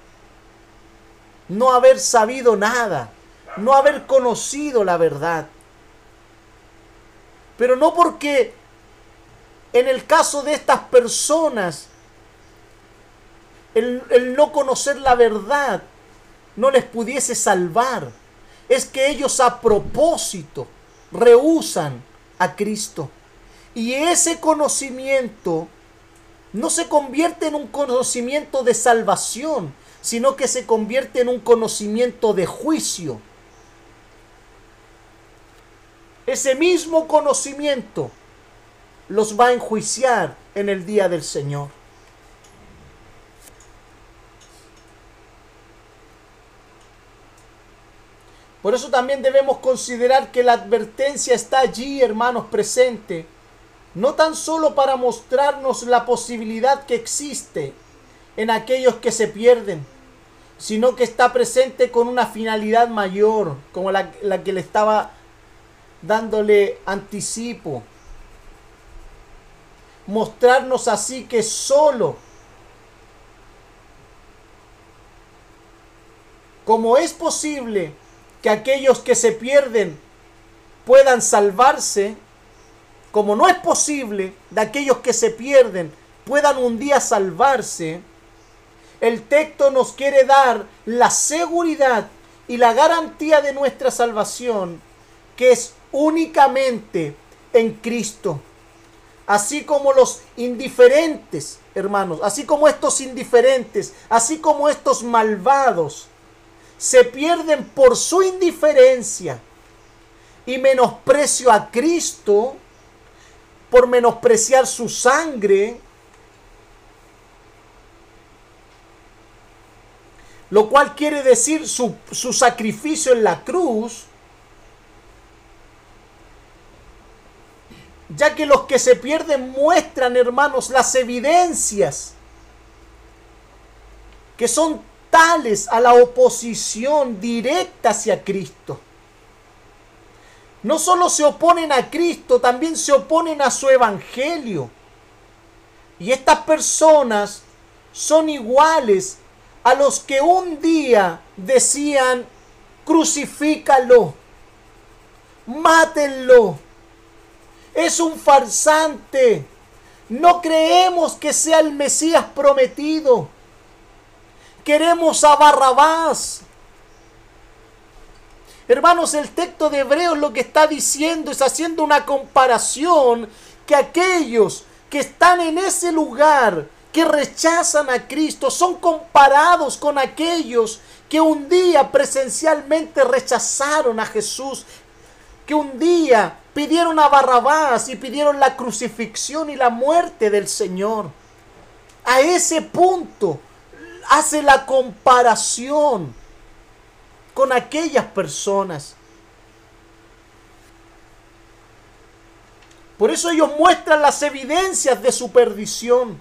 no haber sabido nada, no haber conocido la verdad. Pero no porque en el caso de estas personas, el, no conocer la verdad no les pudiese salvar. Es que ellos a propósito rehusan a Cristo. Y ese conocimiento no se convierte en un conocimiento de salvación, sino que se convierte en un conocimiento de juicio ese mismo conocimiento los va a enjuiciar en el día del Señor. Por eso también debemos considerar que la advertencia está allí, hermanos, presente, no tan solo para mostrarnos la posibilidad que existe en aquellos que se pierden, sino que está presente con una finalidad mayor, como la, que le estaba dándole anticipo. Mostrarnos así que solo como es posible que aquellos que se pierden puedan salvarse, como no es posible de aquellos que se pierden puedan un día salvarse, el texto nos quiere dar la seguridad y la garantía de nuestra salvación, que es únicamente en Cristo. Así como los indiferentes, hermanos, así como estos indiferentes, así como estos malvados, se pierden por su indiferencia y menosprecio a Cristo, por menospreciar su sangre, lo cual quiere decir su, su sacrificio en la cruz, ya que los que se pierden muestran, hermanos, las evidencias que son a la oposición directa hacia Cristo. No solo se oponen a Cristo, también se oponen a su evangelio. Y estas personas son iguales a los que un día decían, crucifícalo, mátenlo, es un farsante, no creemos que sea el Mesías prometido, queremos a Barrabás. Hermanos, el texto de Hebreos lo que está diciendo es haciendo una comparación que aquellos que están en ese lugar, que rechazan a Cristo, son comparados con aquellos que un día presencialmente rechazaron a Jesús, que un día pidieron a Barrabás y pidieron la crucifixión y la muerte del Señor. A ese punto hace la comparación con aquellas personas. Por eso ellos muestran las evidencias de su perdición.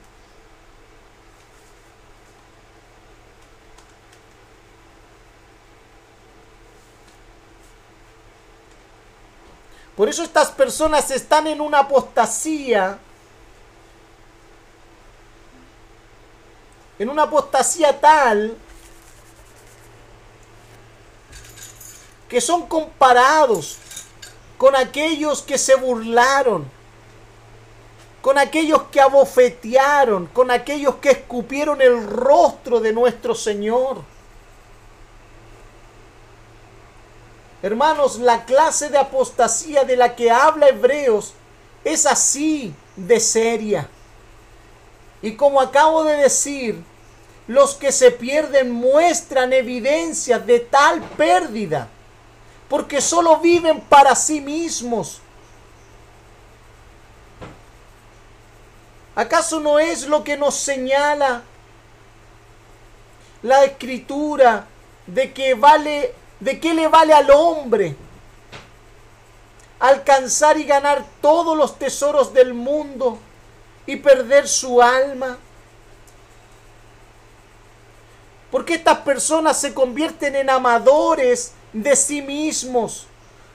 Por eso estas personas están en una apostasía. En una apostasía tal que son comparados con aquellos que se burlaron, con aquellos que abofetearon, con aquellos que escupieron el rostro de nuestro Señor. Hermanos, la clase de apostasía de la que habla Hebreos es así de seria. Y como acabo de decir, los que se pierden muestran evidencias de tal pérdida porque solo viven para sí mismos. ¿Acaso no es lo que nos señala la escritura de que vale de qué le vale al hombre alcanzar y ganar todos los tesoros del mundo y perder su alma? Porque estas personas se convierten en amadores de sí mismos,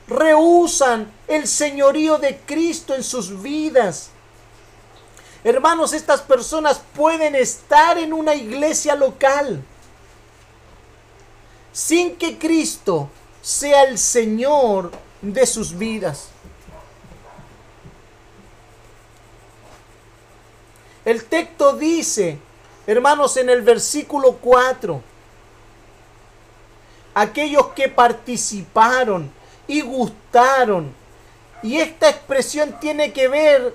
rehusan el señorío de Cristo en sus vidas. Hermanos, estas personas pueden estar en una iglesia local sin que Cristo sea el Señor de sus vidas. El texto dice, hermanos, en el versículo 4, aquellos que participaron y gustaron. Y esta expresión tiene que ver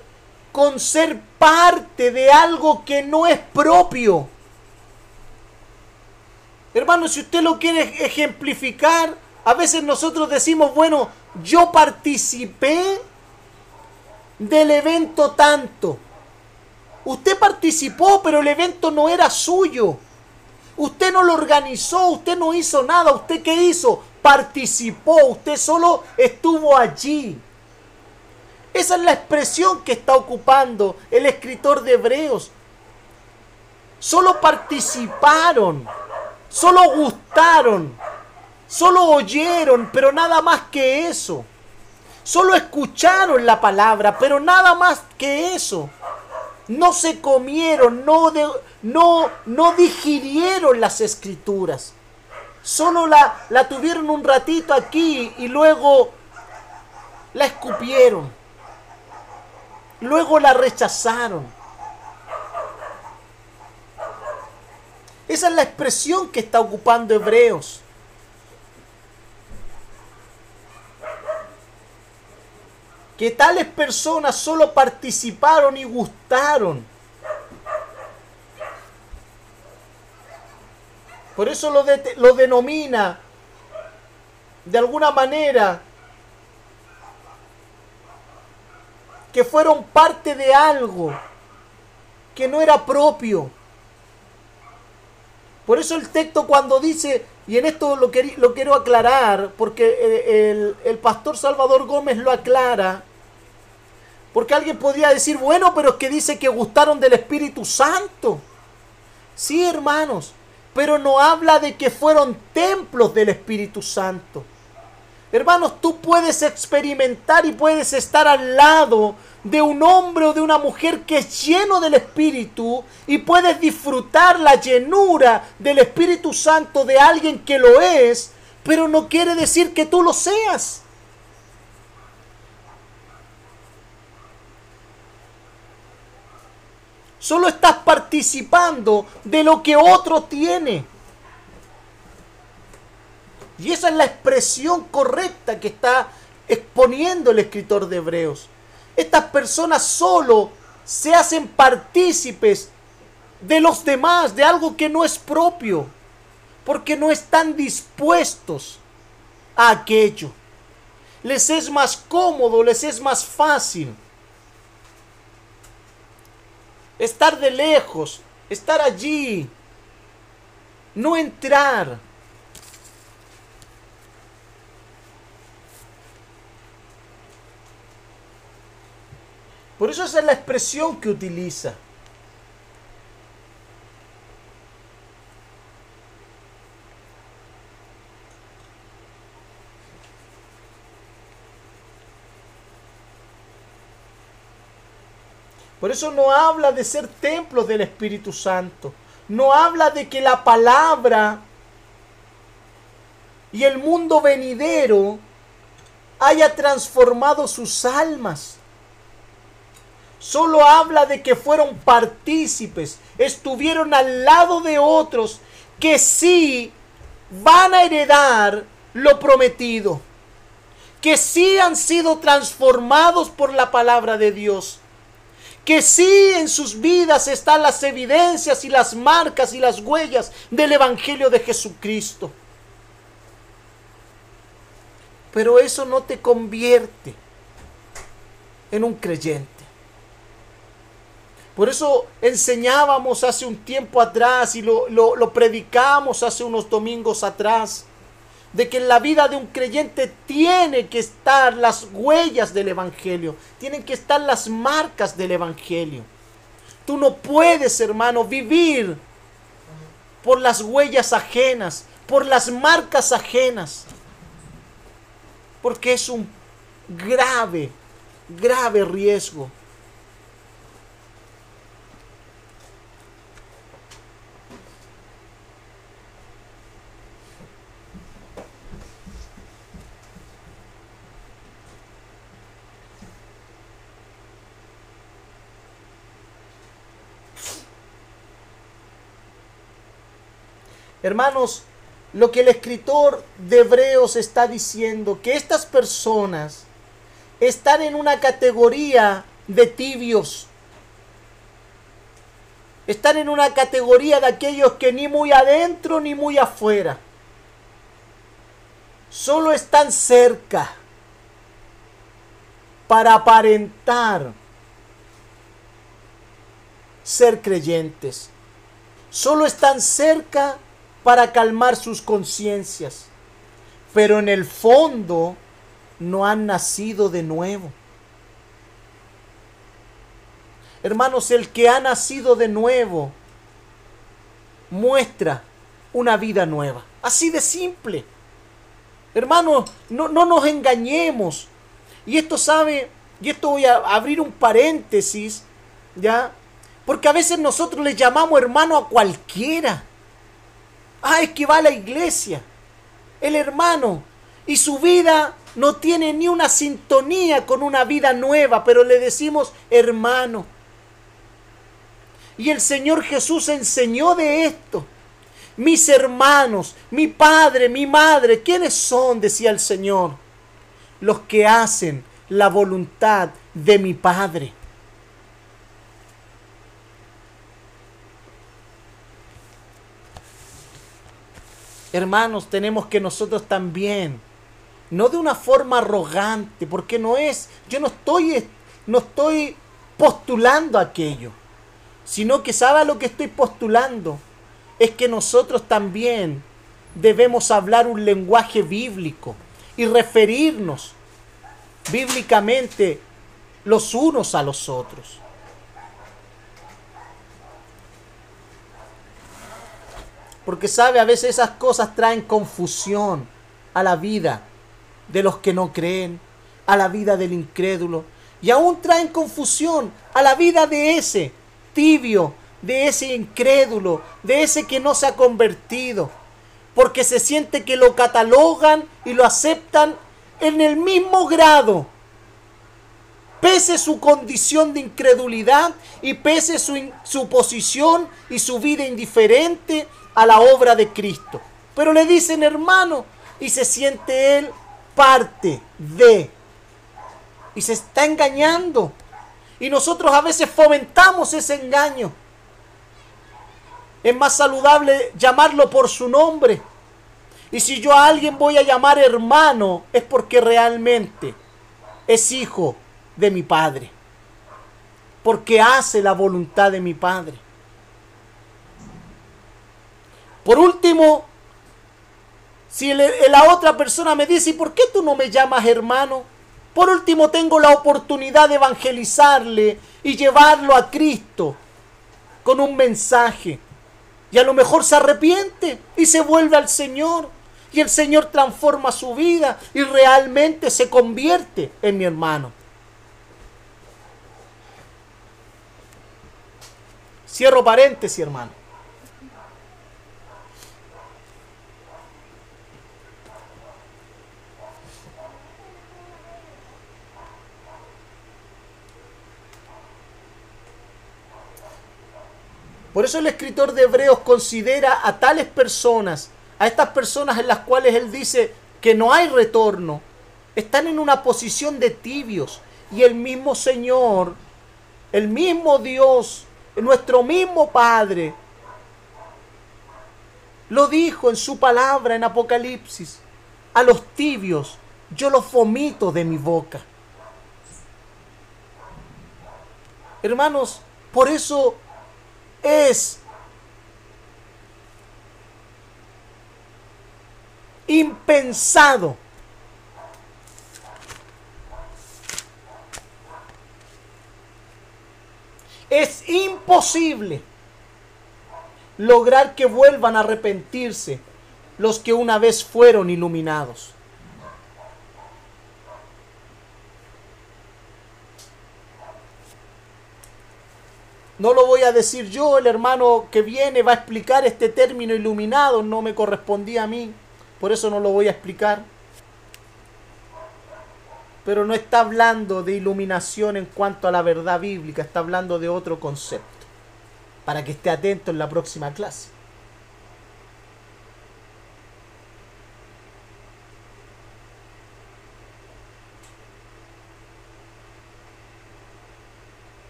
con ser parte de algo que no es propio. Hermano, si usted lo quiere ejemplificar, a veces nosotros decimos, bueno, yo participé del evento tanto. Usted participó, pero el evento no era suyo. Usted no lo organizó, usted no hizo nada. ¿Usted qué hizo? Participó, usted solo estuvo allí. Esa es la expresión que está ocupando el escritor de Hebreos. Solo participaron, solo gustaron, solo oyeron, pero nada más que eso. Solo escucharon la palabra, pero nada más que eso no se comieron, no, no, no digirieron las escrituras. Solo la, la tuvieron un ratito aquí y luego la escupieron. luego la rechazaron. Esa es la expresión que está ocupando Hebreos. Que tales personas solo participaron y gustaron. Por eso lo, lo denomina de alguna manera que fueron parte de algo que no era propio. Por eso el texto cuando dice, y en esto lo, lo quiero aclarar, porque eh, el, el, pastor Salvador Gómez lo aclara, porque alguien podría decir, bueno, pero es que dice que gustaron del Espíritu Santo. Sí, hermanos, pero no habla de que fueron templos del Espíritu Santo. Hermanos, tú puedes experimentar y puedes estar al lado de un hombre o de una mujer que es lleno del Espíritu y puedes disfrutar la llenura del Espíritu Santo de alguien que lo es, pero no quiere decir que tú lo seas. Solo estás participando de lo que otro tiene. Y esa es la expresión correcta que está exponiendo el escritor de Hebreos. Estas personas solo se hacen partícipes de los demás, de algo que no es propio, porque no están dispuestos a aquello. Les es más cómodo, les es más fácil estar de lejos, estar allí, no entrar. Por eso esa es la expresión que utiliza. Por eso no habla de ser templos del Espíritu Santo. No habla de que la palabra y el mundo venidero haya transformado sus almas solo habla de que fueron partícipes, estuvieron al lado de otros que sí van a heredar lo prometido, que sí han sido transformados por la palabra de Dios, que sí en sus vidas están las evidencias y las marcas y las huellas del Evangelio de Jesucristo. Pero eso no te convierte en un creyente. Por eso enseñábamos hace un tiempo atrás y lo, lo, predicamos hace unos domingos atrás, de que en la vida de un creyente tiene que estar las huellas del Evangelio, tienen que estar las marcas del Evangelio. Tú no puedes, hermano, vivir por las huellas ajenas, por las marcas ajenas, porque es un grave, grave riesgo. Hermanos, lo que el escritor de Hebreos está diciendo, que estas personas están en una categoría de tibios. Están en una categoría de aquellos que ni muy adentro ni muy afuera. Solo están cerca para aparentar ser creyentes. Solo están cerca para calmar sus conciencias, pero en el fondo no han nacido de nuevo. Hermanos, el que ha nacido de nuevo muestra una vida nueva. Así de simple. Hermanos, no, no nos engañemos. Y esto sabe, y esto voy a abrir un paréntesis, ¿ya? Porque a veces nosotros le llamamos hermano a cualquiera. Ah, es que va a la iglesia. El hermano. Y su vida no tiene ni una sintonía con una vida nueva, pero le decimos hermano. Y el Señor Jesús enseñó de esto. Mis hermanos, mi padre, mi madre, ¿quiénes son? decía el Señor. Los que hacen la voluntad de mi Padre. Hermanos, tenemos que nosotros también, no de una forma arrogante, porque no es, yo no estoy, no estoy postulando aquello, sino que sabe lo que estoy postulando, es que nosotros también debemos hablar un lenguaje bíblico y referirnos bíblicamente los unos a los otros. Porque sabe, a veces esas cosas traen confusión a la vida de los que no creen, a la vida del incrédulo. Y aún traen confusión a la vida de ese tibio, de ese incrédulo, de ese que no se ha convertido. Porque se siente que lo catalogan y lo aceptan en el mismo grado. Pese su condición de incredulidad y pese su, su posición y su vida indiferente a la obra de Cristo. Pero le dicen hermano y se siente él parte de. Y se está engañando. Y nosotros a veces fomentamos ese engaño. Es más saludable llamarlo por su nombre. Y si yo a alguien voy a llamar hermano, es porque realmente es hijo de mi Padre. Porque hace la voluntad de mi Padre. Por último, si la otra persona me dice, ¿y por qué tú no me llamas hermano? Por último, tengo la oportunidad de evangelizarle y llevarlo a Cristo con un mensaje. Y a lo mejor se arrepiente y se vuelve al Señor. Y el Señor transforma su vida y realmente se convierte en mi hermano. Cierro paréntesis, hermano. Por eso el escritor de Hebreos considera a tales personas, a estas personas en las cuales él dice que no hay retorno, están en una posición de tibios. Y el mismo Señor, el mismo Dios, nuestro mismo Padre, lo dijo en su palabra en Apocalipsis. A los tibios yo los vomito de mi boca. Hermanos, por eso es impensado. Es imposible lograr que vuelvan a arrepentirse los que una vez fueron iluminados. No lo voy a decir yo, el hermano que viene va a explicar este término iluminado, no me correspondía a mí, por eso no lo voy a explicar. Pero no está hablando de iluminación en cuanto a la verdad bíblica, está hablando de otro concepto, para que esté atento en la próxima clase.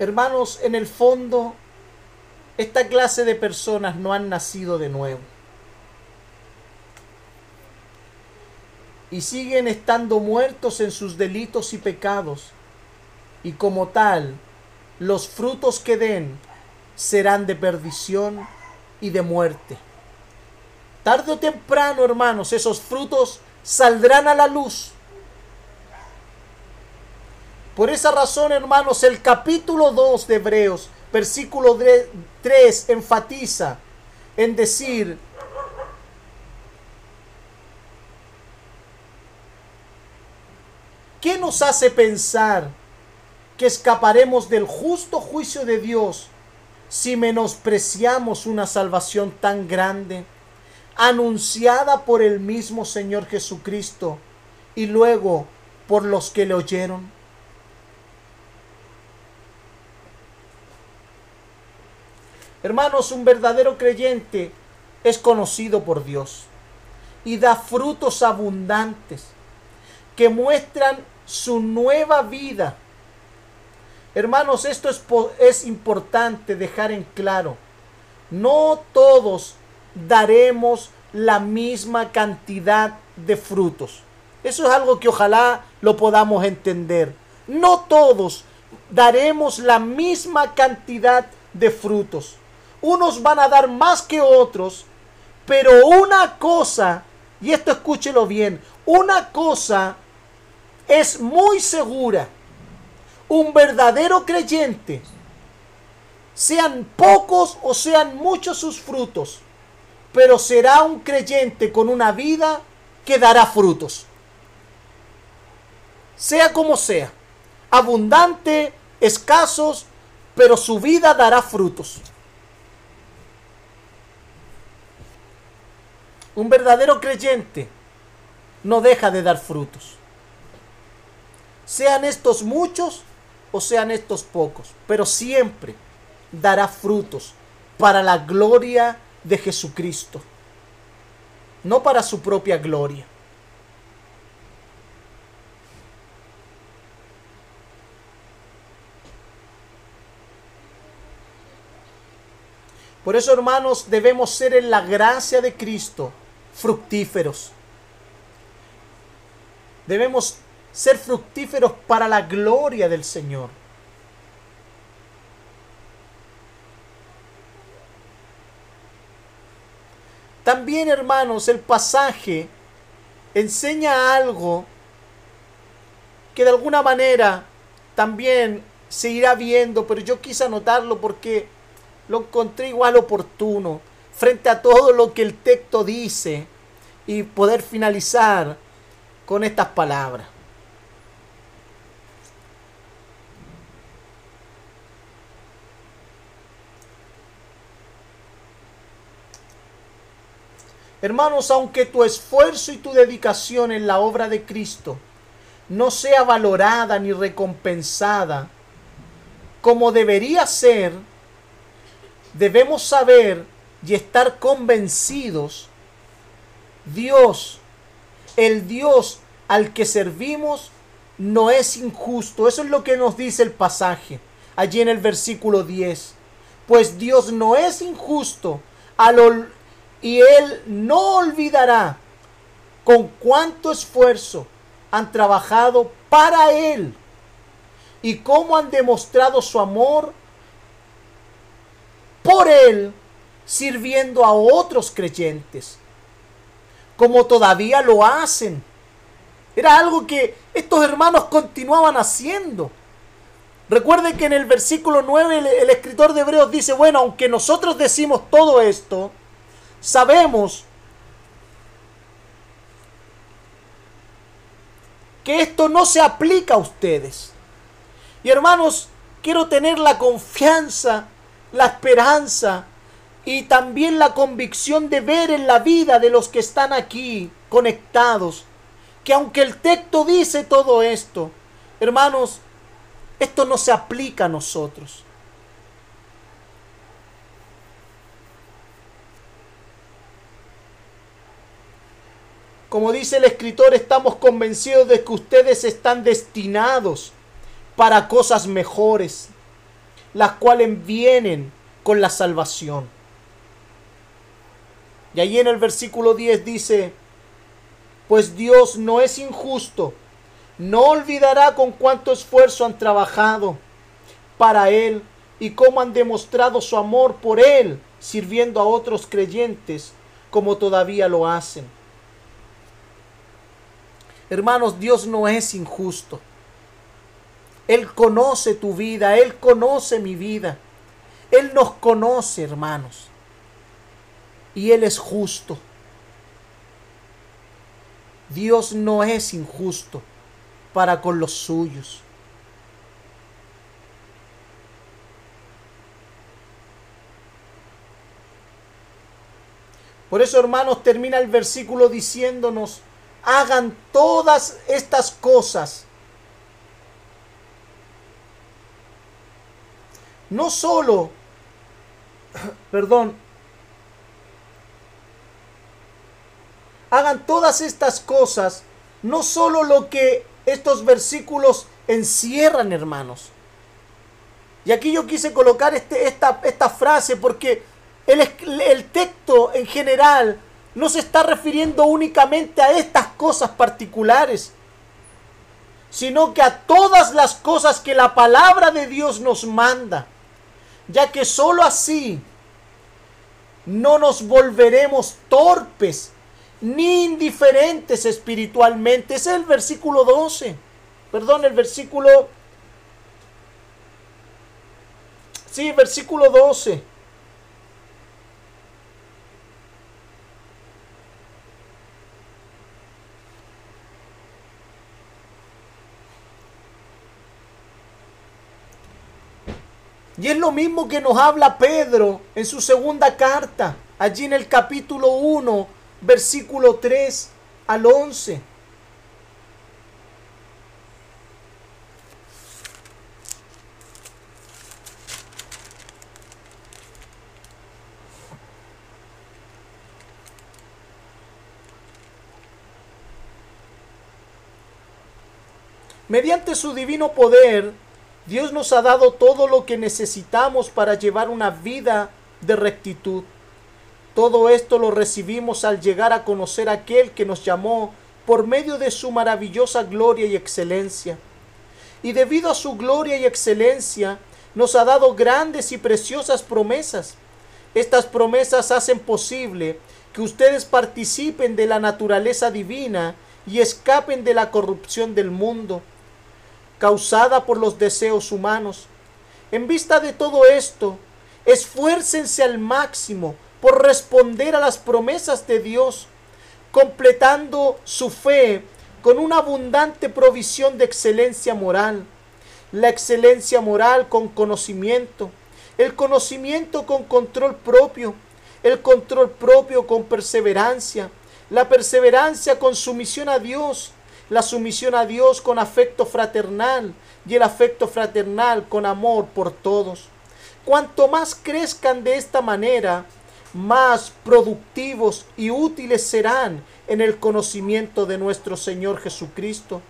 Hermanos, en el fondo, esta clase de personas no han nacido de nuevo. Y siguen estando muertos en sus delitos y pecados. Y como tal, los frutos que den serán de perdición y de muerte. Tarde o temprano, hermanos, esos frutos saldrán a la luz por esa razón, hermanos, el capítulo 2 de Hebreos, versículo 3, enfatiza en decir, ¿Qué nos hace pensar que escaparemos del justo juicio de Dios si menospreciamos una salvación tan grande, anunciada por el mismo Señor Jesucristo y luego por los que le oyeron? Hermanos, un verdadero creyente es conocido por Dios y da frutos abundantes que muestran su nueva vida. Hermanos, esto es, es, importante dejar en claro. No todos daremos la misma cantidad de frutos. Eso es algo que ojalá lo podamos entender. No todos daremos la misma cantidad de frutos unos van a dar más que otros, pero una cosa, y esto escúchelo bien, una cosa es muy segura. Un verdadero creyente, sean pocos o sean muchos sus frutos, pero será un creyente con una vida que dará frutos. Sea como sea, abundante, escasos, pero su vida dará frutos. Un verdadero creyente no deja de dar frutos. Sean estos muchos o sean estos pocos, pero siempre dará frutos para la gloria de Jesucristo, no para su propia gloria. Por eso, hermanos, debemos ser en la gracia de Cristo fructíferos. Debemos ser fructíferos para la gloria del Señor. También, hermanos, el pasaje enseña algo que de alguna manera también se irá viendo, pero yo quise anotarlo porque lo encontré igual oportuno frente a todo lo que el texto dice y poder finalizar con estas palabras. Hermanos, aunque tu esfuerzo y tu dedicación en la obra de Cristo no sea valorada ni recompensada como debería ser, debemos saber y estar convencidos, Dios, el Dios al que servimos, no es injusto. Eso es lo que nos dice el pasaje allí en el versículo 10. Pues Dios no es injusto y Él no olvidará con cuánto esfuerzo han trabajado para Él y cómo han demostrado su amor por Él sirviendo a otros creyentes, como todavía lo hacen. Era algo que estos hermanos continuaban haciendo. Recuerden que en el versículo 9 el, el, escritor de Hebreos dice, bueno, aunque nosotros decimos todo esto, sabemos que esto no se aplica a ustedes. Y hermanos, quiero tener la confianza, la esperanza y también la convicción de ver en la vida de los que están aquí conectados, que aunque el texto dice todo esto, hermanos, esto no se aplica a nosotros. Como dice el escritor, estamos convencidos de que ustedes están destinados para cosas mejores, las cuales vienen con la salvación. Y allí en el versículo 10 dice, pues Dios no es injusto, no olvidará con cuánto esfuerzo han trabajado para Él y cómo han demostrado su amor por Él, sirviendo a otros creyentes como todavía lo hacen. Hermanos, Dios no es injusto. Él conoce tu vida, Él conoce mi vida. Él nos conoce, hermanos y Él es justo. Dios no es injusto. para con los suyos. Por eso, hermanos, termina el versículo diciéndonos, hagan todas estas cosas. No solo, perdón, hagan todas estas cosas, no solo lo que estos versículos encierran, hermanos. Y aquí yo quise colocar este, esta, frase porque el, el texto en general no se está refiriendo únicamente a estas cosas particulares, sino que a todas las cosas que la palabra de Dios nos manda, ya que sólo así no nos volveremos torpes ni indiferentes espiritualmente. Ese es el versículo 12. Perdón, el versículo... Sí, versículo 12. Y es lo mismo que nos habla Pedro en su segunda carta, allí en el capítulo 1, versículo 3 al 11. Mediante su divino poder, Dios nos ha dado todo lo que necesitamos para llevar una vida de rectitud. Todo esto lo recibimos al llegar a conocer a aquel que nos llamó por medio de su maravillosa gloria y excelencia. Y debido a su gloria y excelencia, nos ha dado grandes y preciosas promesas. Estas promesas hacen posible que ustedes participen de la naturaleza divina y escapen de la corrupción del mundo causada por los deseos humanos. En vista de todo esto, esfuércense al máximo por responder a las promesas de Dios, completando su fe con una abundante provisión de excelencia moral. La excelencia moral con conocimiento, el conocimiento con control propio, el control propio con perseverancia, la perseverancia con sumisión a Dios, la sumisión a Dios con afecto fraternal y el afecto fraternal con amor por todos. Cuanto más crezcan de esta manera, más productivos y útiles serán en el conocimiento de nuestro Señor Jesucristo.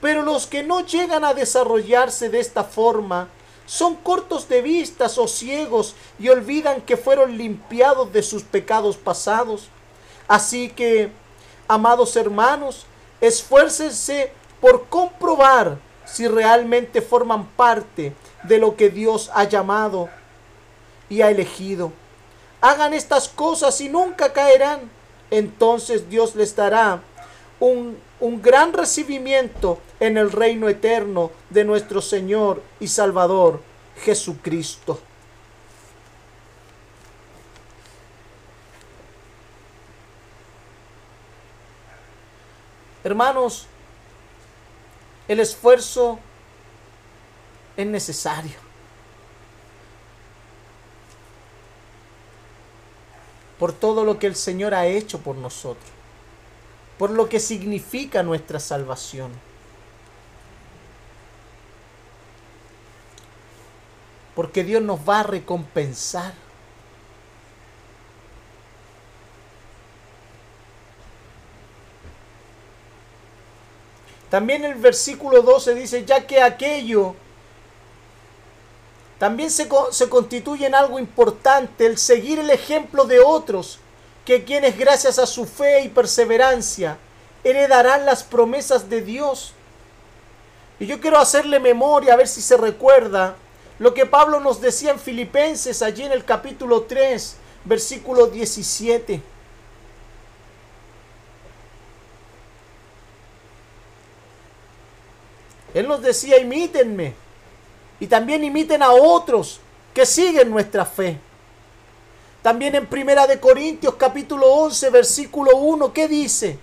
Pero los que no llegan a desarrollarse de esta forma son cortos de vistas o ciegos y olvidan que fueron limpiados de sus pecados pasados. Así que, amados hermanos, Esfuércense por comprobar si realmente forman parte de lo que Dios ha llamado y ha elegido. Hagan estas cosas y nunca caerán. Entonces Dios les dará un, un gran recibimiento en el reino eterno de nuestro Señor y Salvador Jesucristo. Hermanos, el esfuerzo es necesario. Por todo lo que el Señor ha hecho por nosotros. Por lo que significa nuestra salvación. Porque Dios nos va a recompensar. También el versículo 12 dice, ya que aquello también se, constituye en algo importante el seguir el ejemplo de otros, que quienes gracias a su fe y perseverancia heredarán las promesas de Dios. Y yo quiero hacerle memoria, a ver si se recuerda, lo que Pablo nos decía en Filipenses, allí en el capítulo 3, versículo 17. Él nos decía, imítenme. Y también imiten a otros que siguen nuestra fe. También en Primera de Corintios capítulo 11 versículo 1, ¿qué dice?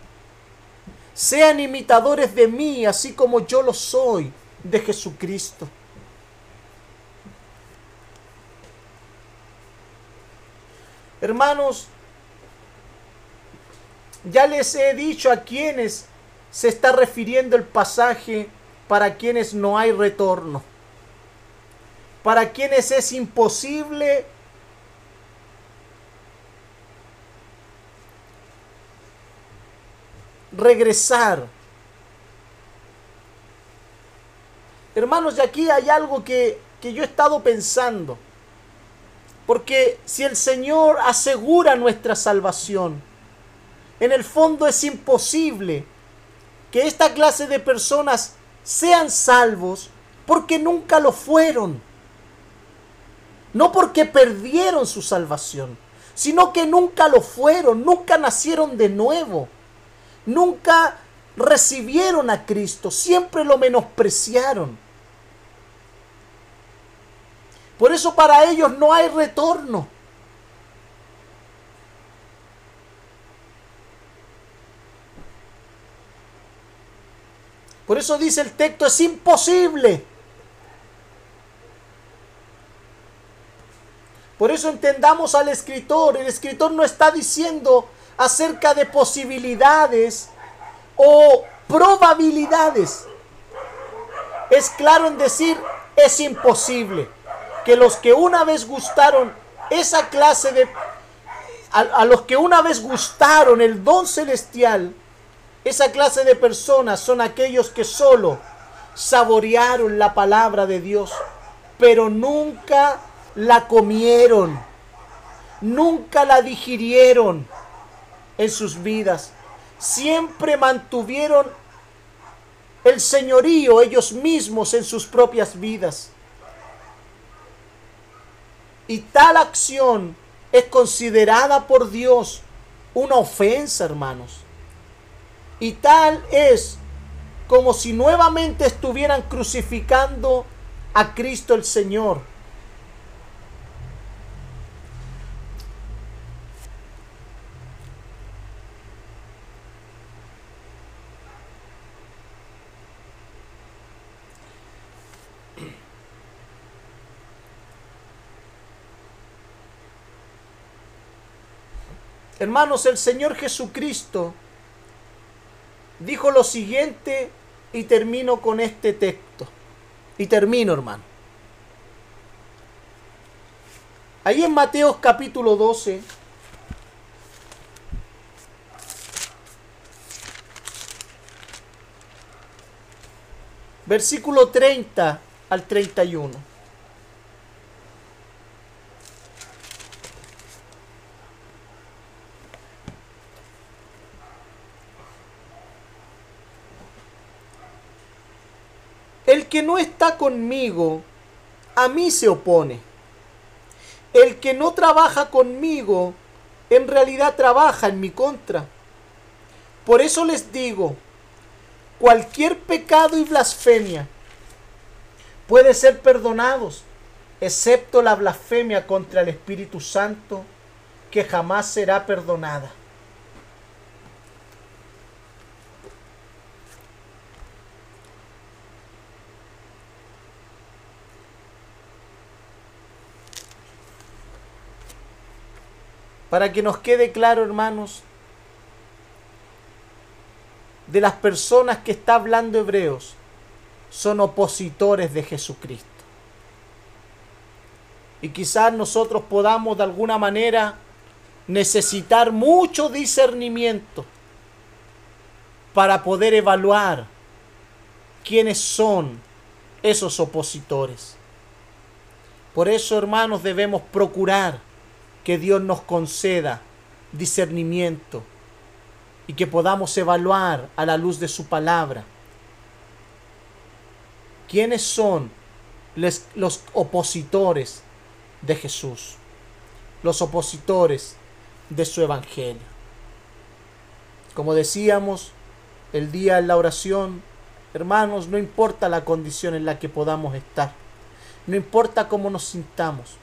sean imitadores de mí, así como yo lo soy de Jesucristo. Hermanos, ya les he dicho a quienes se está refiriendo el pasaje para quienes no hay retorno, para quienes es imposible regresar. Hermanos, de aquí hay algo que, que yo he estado pensando. Porque si el Señor asegura nuestra salvación, en el fondo es imposible que esta clase de personas sean salvos porque nunca lo fueron. No porque perdieron su salvación, sino que nunca lo fueron, nunca nacieron de nuevo, nunca recibieron a Cristo, siempre lo menospreciaron. Por eso para ellos no hay retorno. Por eso dice el texto, es imposible. Por eso entendamos al escritor. El escritor no está diciendo acerca de posibilidades o probabilidades. Es claro en decir, es imposible que los que una vez gustaron esa clase de... A, los que una vez gustaron el don celestial, esa clase de personas son aquellos que solo saborearon la palabra de Dios, pero nunca la comieron, nunca la digirieron en sus vidas. Siempre mantuvieron el señorío ellos mismos en sus propias vidas. Y tal acción es considerada por Dios una ofensa, hermanos. Y tal es como si nuevamente estuvieran crucificando a Cristo el Señor. Hermanos, el Señor Jesucristo dijo lo siguiente y termino con este texto. Y termino, hermano. Ahí en Mateo capítulo 12, versículo 30 al 31. El que no está conmigo, a mí se opone. El que no trabaja conmigo, en realidad trabaja en mi contra. Por eso les digo, cualquier pecado y blasfemia puede ser perdonados, excepto la blasfemia contra el Espíritu Santo, que jamás será perdonada. Para que nos quede claro, hermanos, de las personas que está hablando Hebreos, son opositores de Jesucristo. Y quizás nosotros podamos de alguna manera necesitar mucho discernimiento para poder evaluar quiénes son esos opositores. Por eso, hermanos, debemos procurar que Dios nos conceda discernimiento y que podamos evaluar a la luz de su palabra quiénes son los opositores de Jesús, los opositores de su evangelio. Como decíamos el día en la oración, hermanos, no importa la condición en la que podamos estar, no importa cómo nos sintamos,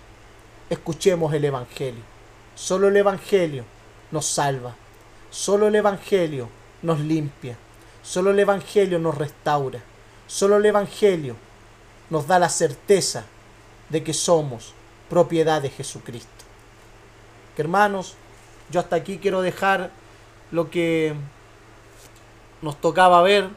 escuchemos el Evangelio. Solo el Evangelio nos salva. Solo el Evangelio nos limpia. Solo el Evangelio nos restaura. Solo el Evangelio nos da la certeza de que somos propiedad de Jesucristo. Hermanos, yo hasta aquí quiero dejar lo que nos tocaba ver